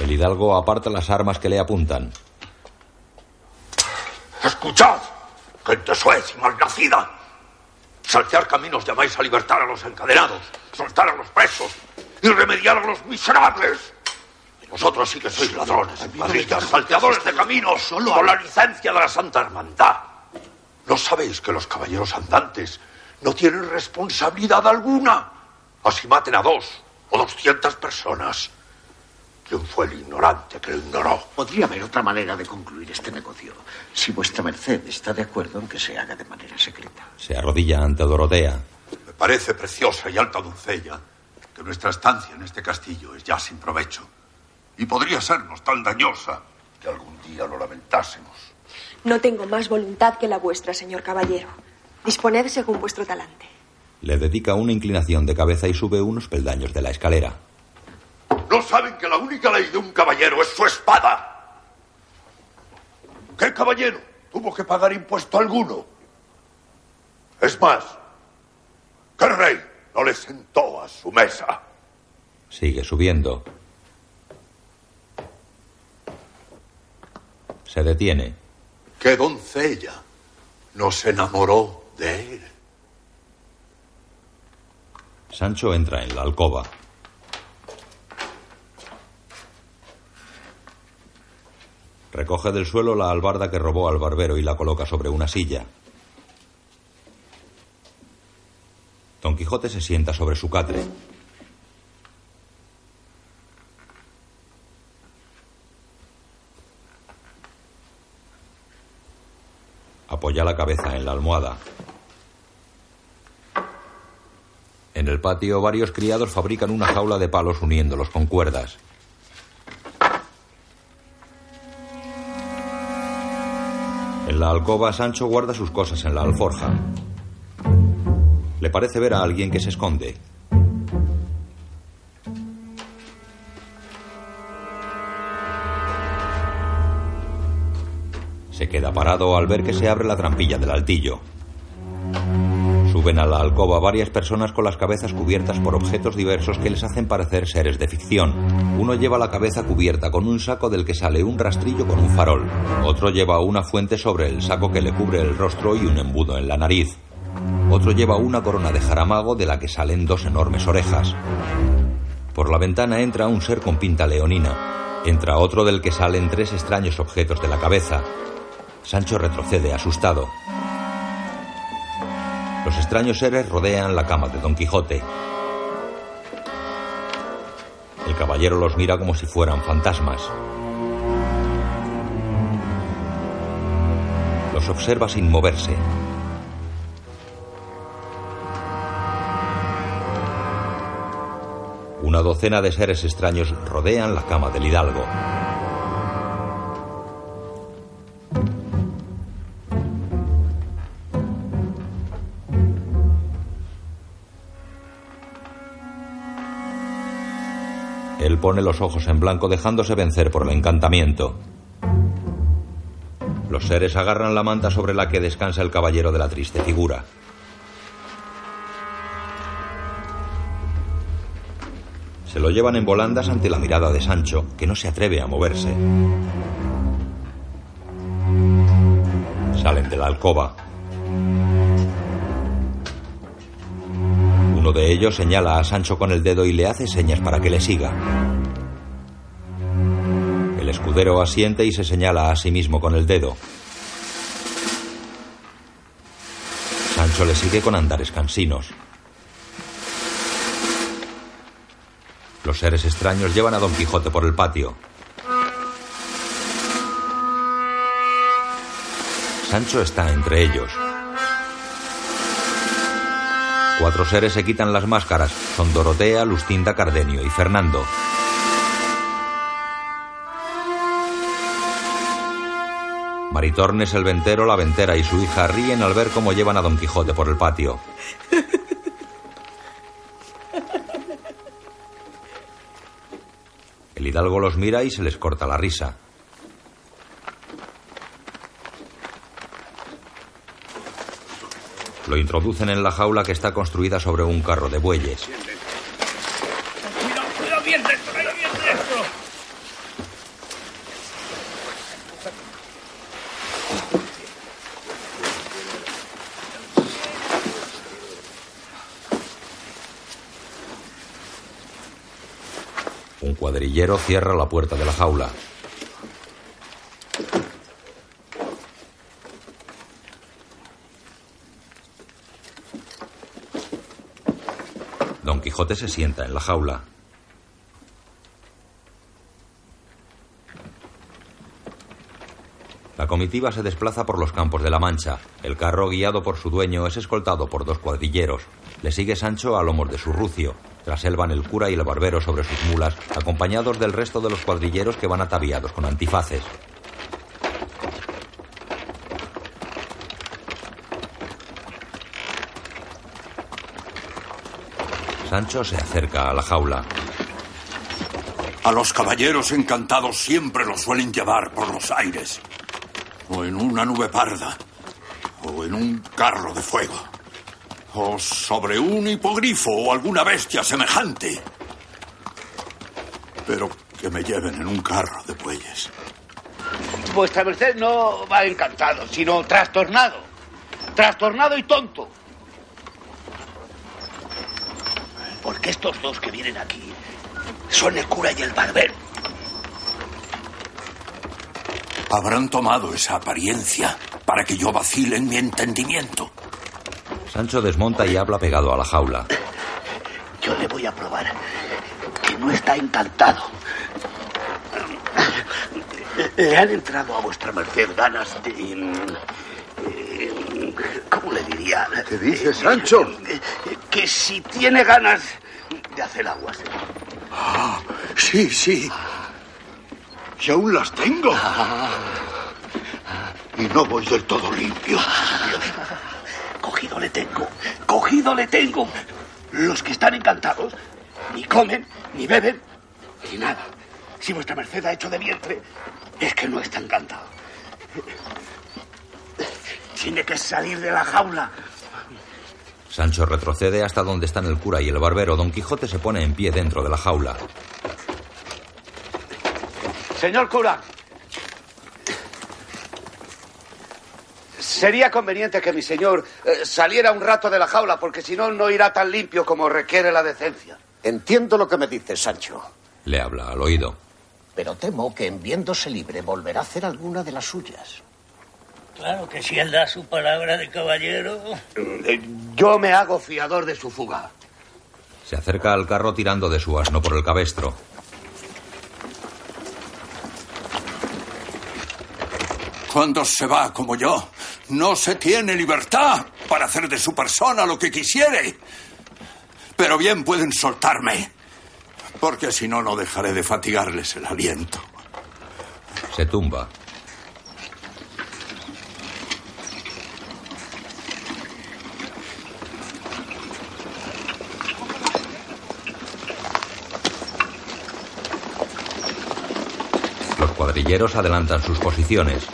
El hidalgo aparta las armas que le apuntan. Escuchad, gente suez y malnacida. Saltear caminos llamáis a libertar a los encadenados, soltar a los presos y remediar a los miserables. Y vosotros sí que sois ladrones, cuadrillas, salteadores de caminos, solo con la licencia de la Santa Hermandad. ¿No sabéis que los caballeros andantes no tienen responsabilidad alguna? Así maten a dos o doscientas personas. ¿Quién fue el ignorante que lo ignoró? Podría haber otra manera de concluir este negocio. Si vuestra merced está de acuerdo en que se haga de manera secreta. Se arrodilla ante Dorotea. Me parece preciosa y alta doncella que nuestra estancia en este castillo es ya sin provecho. Y podría sernos tan dañosa que algún día lo lamentásemos. No tengo más voluntad que la vuestra, señor caballero. Disponed según vuestro talante. Le dedica una inclinación de cabeza y sube unos peldaños de la escalera. ¿No saben que la única ley de un caballero es su espada? ¿Qué caballero tuvo que pagar impuesto alguno? Es más, ¿qué rey no le sentó a su mesa? Sigue subiendo. Se detiene. ¿Qué doncella no se enamoró de él? Sancho entra en la alcoba. Recoge del suelo la albarda que robó al barbero y la coloca sobre una silla. Don Quijote se sienta sobre su catre. La cabeza en la almohada. En el patio varios criados fabrican una jaula de palos uniéndolos con cuerdas. En la alcoba, Sancho guarda sus cosas en la alforja. Le parece ver a alguien que se esconde. Se queda parado al ver que se abre la trampilla del altillo. Suben a la alcoba varias personas con las cabezas cubiertas por objetos diversos que les hacen parecer seres de ficción. Uno lleva la cabeza cubierta con un saco del que sale un rastrillo con un farol. Otro lleva una fuente sobre el saco que le cubre el rostro y un embudo en la nariz. Otro lleva una corona de jaramago de la que salen dos enormes orejas. Por la ventana entra un ser con pinta leonina. Entra otro del que salen tres extraños objetos de la cabeza. Sancho retrocede asustado. Los extraños seres rodean la cama de Don Quijote. El caballero los mira como si fueran fantasmas. Los observa sin moverse. Una docena de seres extraños rodean la cama del hidalgo. Pone los ojos en blanco dejándose vencer por el encantamiento. Los seres agarran la manta sobre la que descansa el caballero de la triste figura. Se lo llevan en volandas ante la mirada de Sancho, que no se atreve a moverse. Salen de la alcoba. Uno de ellos señala a Sancho con el dedo y le hace señas para que le siga. Escudero asiente y se señala a sí mismo con el dedo. Sancho le sigue con andares cansinos. Los seres extraños llevan a Don Quijote por el patio. Sancho está entre ellos. Cuatro seres se quitan las máscaras. Son Dorotea, Lustinda, Cardenio y Fernando. Maritornes, el ventero, la ventera y su hija ríen al ver cómo llevan a Don Quijote por el patio. El hidalgo los mira y se les corta la risa. Lo introducen en la jaula que está construida sobre un carro de bueyes. Cuidado, cuidado, bien dentro, ahí, bien dentro. Cierra la puerta de la jaula. Don Quijote se sienta en la jaula. La comitiva se desplaza por los campos de la Mancha. El carro, guiado por su dueño, es escoltado por dos cuadrilleros. Le sigue Sancho a lomos de su rucio. Tras él van el cura y el barbero sobre sus mulas, acompañados del resto de los cuadrilleros que van ataviados con antifaces. Sancho se acerca a la jaula. A los caballeros encantados siempre los suelen llevar por los aires. O en una nube parda. O en un carro de fuego. O sobre un hipogrifo o alguna bestia semejante. Pero que me lleven en un carro de bueyes. Vuestra merced no va encantado, sino trastornado. Trastornado y tonto. Porque estos dos que vienen aquí son el cura y el barbero. Habrán tomado esa apariencia para que yo vacile en mi entendimiento. Sancho desmonta y habla pegado a la jaula. Yo le voy a probar que no está encantado. Le han entrado a vuestra merced ganas de... eh, ¿Cómo le diría? ¿Qué dices, Sancho? Que si tiene ganas de hacer aguas. Ah, sí, sí. Y aún las tengo. Y no voy del todo limpio. Cogido le tengo, cogido le tengo. Los que están encantados ni comen, ni beben, ni nada. Si vuestra merced ha hecho de vientre, es que no está encantado. Tiene que salir de la jaula. Sancho retrocede hasta donde están el cura y el barbero. Don Quijote se pone en pie dentro de la jaula. Señor cura, sería conveniente que mi señor eh, saliera un rato de la jaula, porque si no, no irá tan limpio como requiere la decencia. Entiendo lo que me dices, Sancho. Le habla al oído. Pero temo que en viéndose libre volverá a hacer alguna de las suyas. Claro que si él da su palabra de caballero. Eh, Yo me hago fiador de su fuga. Se acerca al carro tirando de su asno por el cabestro. Cuando se va como yo, no se tiene libertad para hacer de su persona lo que quisiere. Pero bien pueden soltarme, porque si no, no dejaré de fatigarles el aliento. Se tumba. Los cuadrilleros adelantan sus posiciones.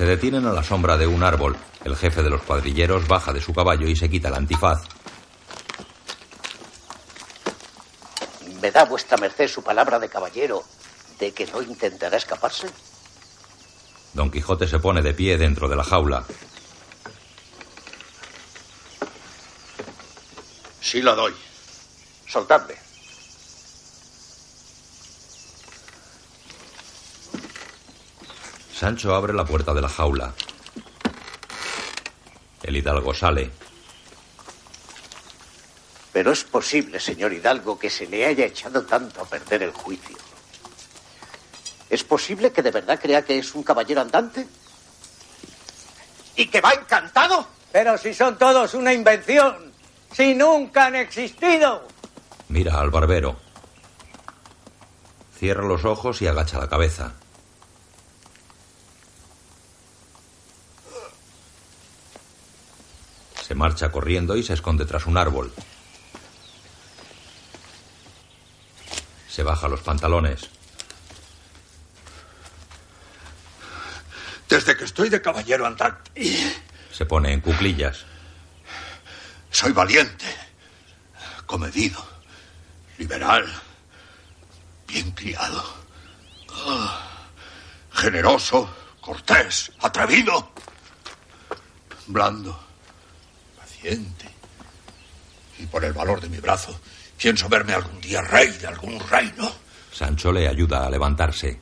Se detienen a la sombra de un árbol. El jefe de los cuadrilleros baja de su caballo y se quita el antifaz. ¿Me da vuestra merced su palabra de caballero de que no intentará escaparse? Don Quijote se pone de pie dentro de la jaula. Sí la doy. Soltadme. Sancho abre la puerta de la jaula. El hidalgo sale. Pero es posible, señor Hidalgo, que se le haya echado tanto a perder el juicio. ¿Es posible que de verdad crea que es un caballero andante? ¿Y que va encantado? Pero si son todos una invención, si nunca han existido. Mira al barbero. Cierra los ojos y agacha la cabeza. Se marcha corriendo y se esconde tras un árbol. Se baja los pantalones. Desde que estoy de caballero andante. Se pone en cuclillas. Soy valiente, comedido, liberal, bien criado, ah, generoso, cortés, atrevido, blando, paciente. Y por el valor de mi brazo, pienso verme algún día rey de algún reino. Sancho le ayuda a levantarse.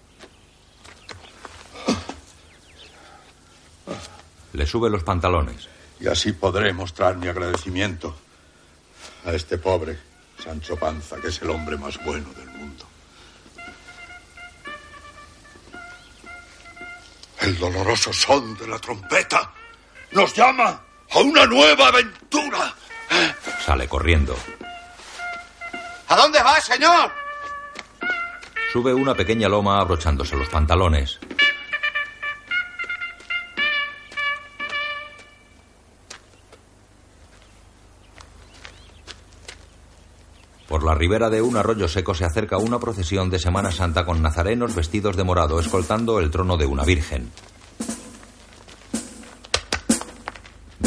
Le sube los pantalones. Y así podré mostrar mi agradecimiento a este pobre Sancho Panza, que es el hombre más bueno del mundo. El doloroso son de la trompeta nos llama a una nueva aventura. Sale corriendo. ¿A dónde va, señor? Sube una pequeña loma abrochándose los pantalones. Por la ribera de un arroyo seco se acerca una procesión de Semana Santa con nazarenos vestidos de morado escoltando el trono de una virgen.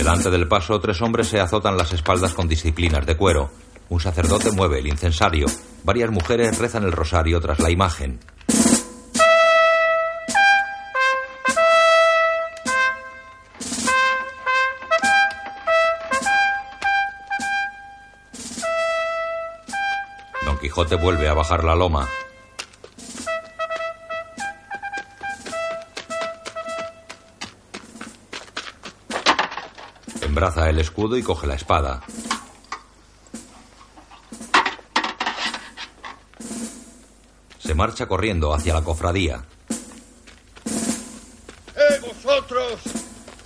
Delante del paso, tres hombres se azotan las espaldas con disciplinas de cuero. Un sacerdote mueve el incensario. Varias mujeres rezan el rosario tras la imagen. Don Quijote vuelve a bajar la loma. Embraza el escudo y coge la espada. Se marcha corriendo hacia la cofradía. ¡Eh, vosotros!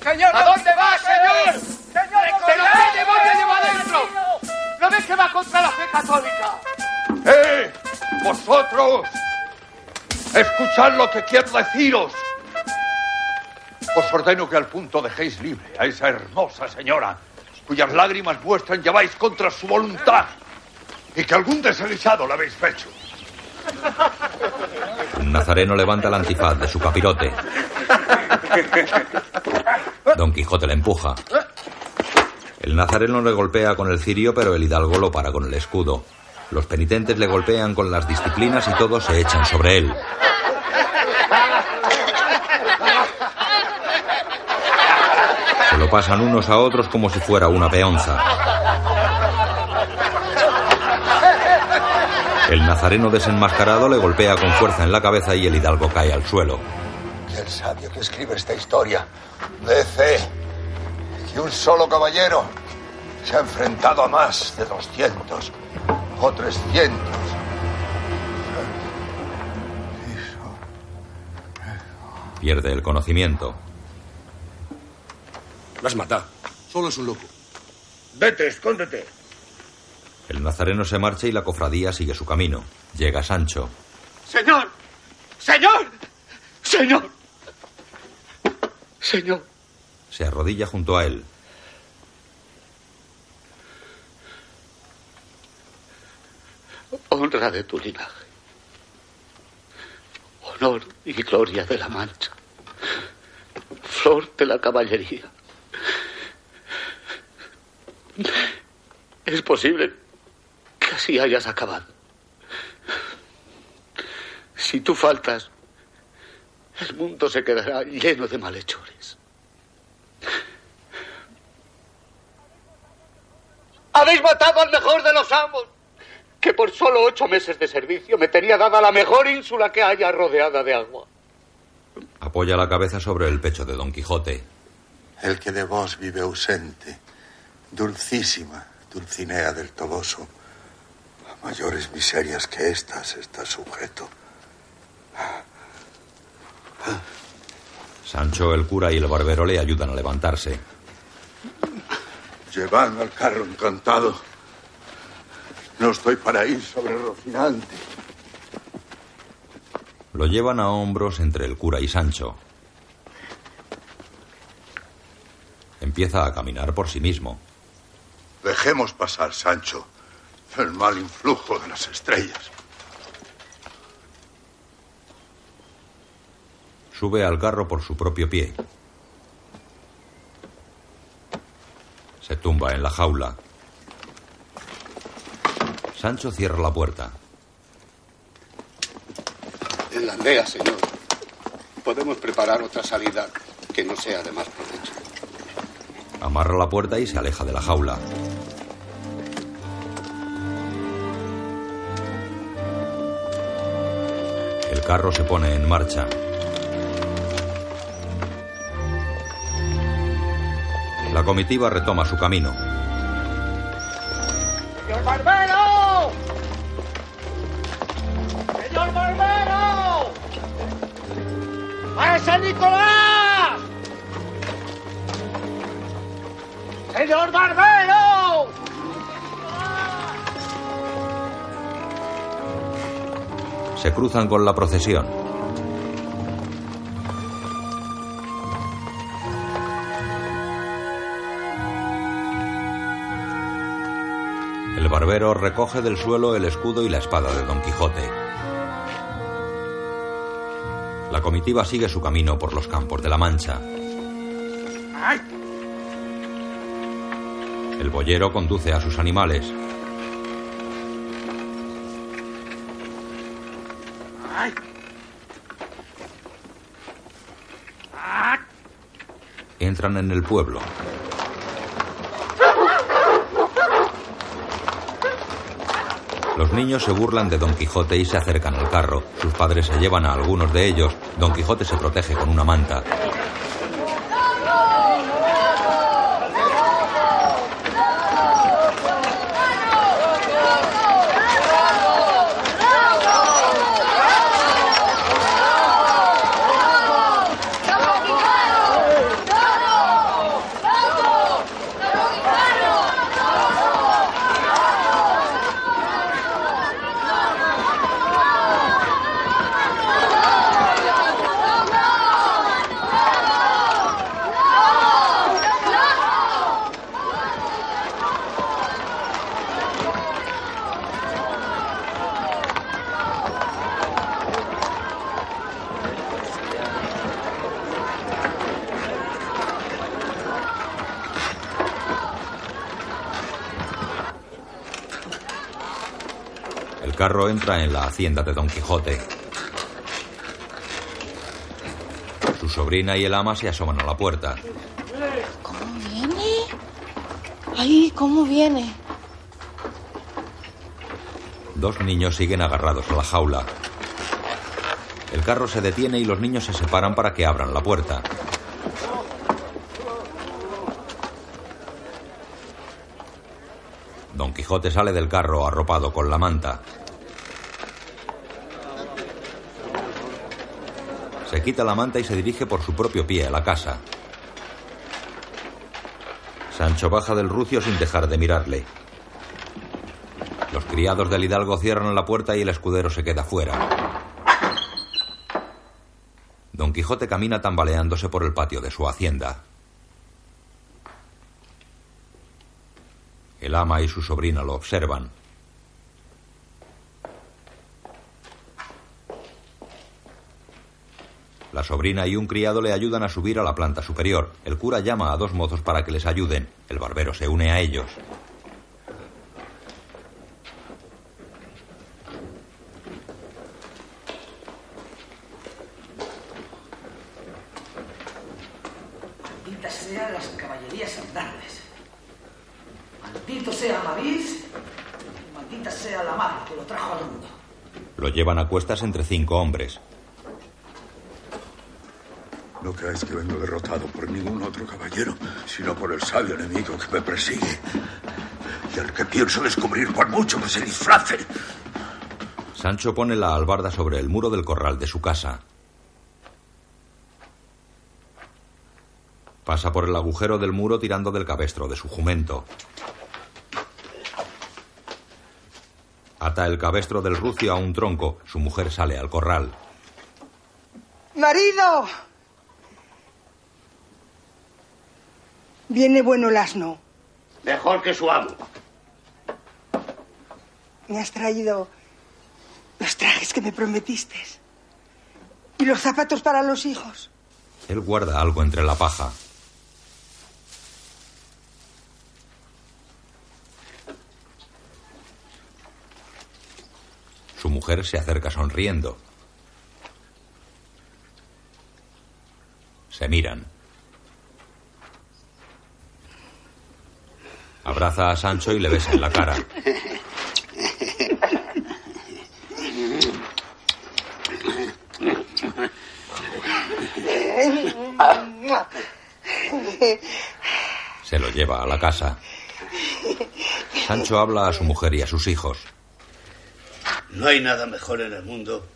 ¡Señor! ¿A dónde va, señor? ¡Señor! ¿Pero qué demonio lleva adentro? ¿No ves que va contra la fe católica? ¡Eh! ¡Vosotros! Escuchad lo que quiero deciros. Os ordeno que al punto dejéis libre a esa hermosa señora, cuyas lágrimas muestran lleváis contra su voluntad, y que algún desalizado la habéis hecho. Un nazareno levanta el antifaz de su capirote. Don Quijote le empuja. El nazareno le golpea con el cirio, pero el hidalgo lo para con el escudo. Los penitentes le golpean con las disciplinas y todos se echan sobre él. Se lo pasan unos a otros como si fuera una peonza. El nazareno desenmascarado le golpea con fuerza en la cabeza y el hidalgo cae al suelo. Que el sabio que escribe esta historia dé fe que un solo caballero se ha enfrentado a más de 200 o 300. Pierde el conocimiento. Las mata. Solo es un loco. Vete, escóndete. El nazareno se marcha y la cofradía sigue su camino. Llega Sancho. ¡Señor! ¡Señor! ¡Señor! Señor. Se arrodilla junto a él. Honra de tu linaje. Honor y gloria de la Mancha. Flor de la caballería. Es posible que así hayas acabado. Si tú faltas, el mundo se quedará lleno de malhechores. Habéis matado al mejor de los amos, que por solo ocho meses de servicio me tenía dada la mejor ínsula que haya rodeada de agua. Apoya la cabeza sobre el pecho de Don Quijote. El que de vos vive ausente, dulcísima Dulcinea del Toboso, a mayores miserias que estas está sujeto. Sancho, el cura y el barbero le ayudan a levantarse. Llevad al carro encantado. No estoy para ir sobre Rocinante. Lo llevan a hombros entre el cura y Sancho. Empieza a caminar por sí mismo. Dejemos pasar, Sancho, el mal influjo de las estrellas. Sube al carro por su propio pie. Se tumba en la jaula. Sancho cierra la puerta. En la aldea, señor. Podemos preparar otra salida que no sea de más provecho. Amarra la puerta y se aleja de la jaula. El carro se pone en marcha. La comitiva retoma su camino. ¡Señor Barbero! ¡Señor Barbero! ¡Para San Nicolás! ¡Señor Barbero! Se cruzan con la procesión. El barbero recoge del suelo el escudo y la espada de Don Quijote. La comitiva sigue su camino por los campos de la Mancha. ¡Ay! El boyero conduce a sus animales. Entran en el pueblo. Los niños se burlan de Don Quijote y se acercan al carro. Sus padres se llevan a algunos de ellos. Don Quijote se protege con una manta. En la hacienda de Don Quijote. Su sobrina y el ama se asoman a la puerta. ¿Cómo viene? Ay, ¿cómo viene? Dos niños siguen agarrados a la jaula. El carro se detiene y los niños se separan para que abran la puerta. Don Quijote sale del carro arropado con la manta. Quita la manta y se dirige por su propio pie a la casa. Sancho baja del rucio sin dejar de mirarle. Los criados del hidalgo cierran la puerta y el escudero se queda fuera. Don Quijote camina tambaleándose por el patio de su hacienda. El ama y su sobrina lo observan. La sobrina y un criado le ayudan a subir a la planta superior. El cura llama a dos mozos para que les ayuden. El barbero se une a ellos. Malditas sean las caballerías andantes. Maldito sea y Maldita sea la madre que lo trajo al mundo. Lo llevan a cuestas entre cinco hombres. Creáis que vengo derrotado por ningún otro caballero, sino por el sabio enemigo que me persigue. Y al que pienso descubrir por mucho que se disfrace. Sancho pone la albarda sobre el muro del corral de su casa. Pasa por el agujero del muro tirando del cabestro de su jumento. Ata el cabestro del rucio a un tronco. Su mujer sale al corral. ¡Marido! Viene bueno el asno. Mejor que su amo. Me has traído los trajes que me prometiste. Y ¿Y los zapatos para los hijos? Él guarda algo entre la paja. Su mujer se acerca sonriendo. Se miran. Abraza a Sancho y le besa en la cara. Se lo lleva a la casa. Sancho habla a su mujer y a sus hijos. No hay nada mejor en el mundo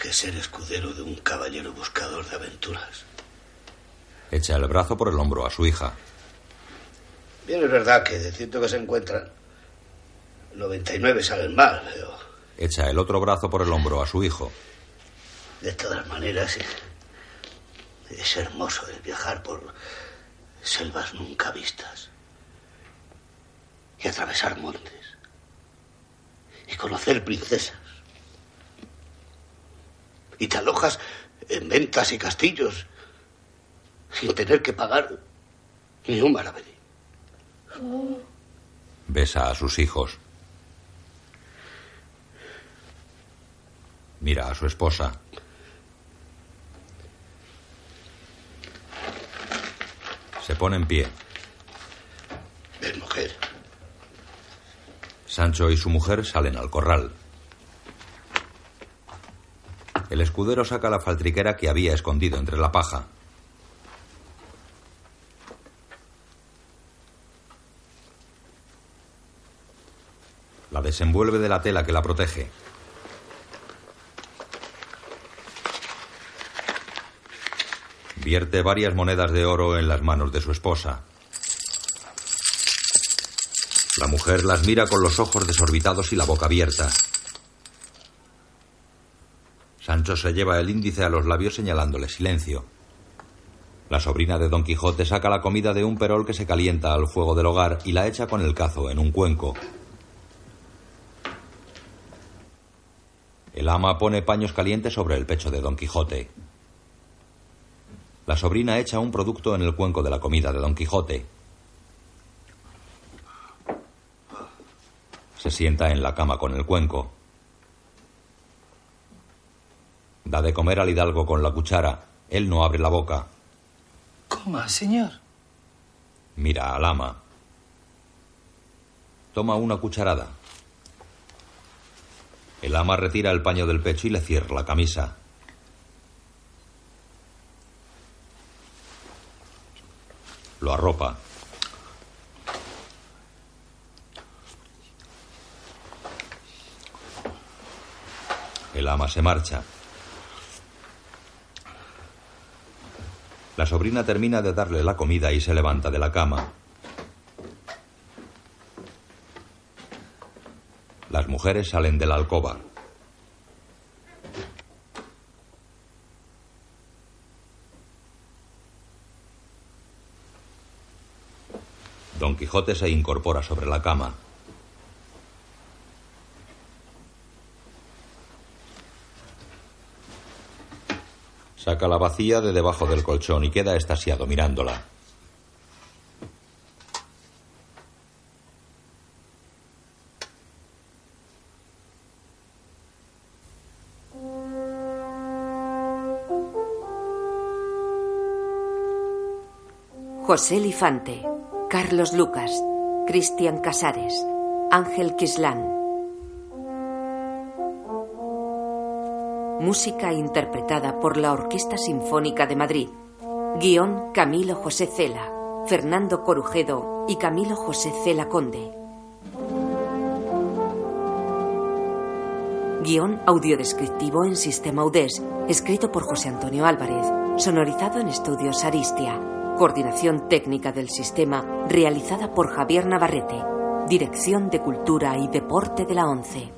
que ser escudero de un caballero buscador de aventuras. Echa el brazo por el hombro a su hija. Bien, es verdad que de ciento que se encuentran, 99 salen mal, pero Echa el otro brazo por el hombro a su hijo. de todas maneras es, es hermoso el viajar por selvas nunca vistas y atravesar montes y conocer princesas. Y te alojas en ventas y castillos sin tener que pagar ni un maravedí. Besa a sus hijos. Mira a su esposa. Se pone en pie. Ven, mujer. Sancho y su mujer salen al corral. El escudero saca la faltriquera que había escondido entre la paja. La desenvuelve de la tela que la protege. Vierte varias monedas de oro en las manos de su esposa. La mujer las mira con los ojos desorbitados y la boca abierta. Sancho se lleva el índice a los labios señalándole silencio. La sobrina de Don Quijote saca la comida de un perol que se calienta al fuego del hogar y la echa con el cazo en un cuenco. El ama pone paños calientes sobre el pecho de Don Quijote. La sobrina echa un producto en el cuenco de la comida de Don Quijote. Se sienta en la cama con el cuenco. Da de comer al hidalgo con la cuchara. Él no abre la boca. Coma, señor. Mira al ama. Toma una cucharada. El ama retira el paño del pecho y le cierra la camisa. Lo arropa. El ama se marcha. La sobrina termina de darle la comida y se levanta de la cama. Las mujeres salen de la alcoba. Don Quijote se incorpora sobre la cama. Saca la vacía de debajo del colchón y queda estasiado mirándola. José Lifante, Carlos Lucas, Cristian Casares, Ángel Quislán. Música interpretada por la Orquesta Sinfónica de Madrid. Guión Camilo José Cela, Fernando Corujedo y Camilo José Cela Conde. Guión audiodescriptivo en sistema UDES, escrito por José Antonio Álvarez, sonorizado en estudios Aristia. Coordinación técnica del sistema realizada por Javier Navarrete. Dirección de Cultura y Deporte de la ONCE.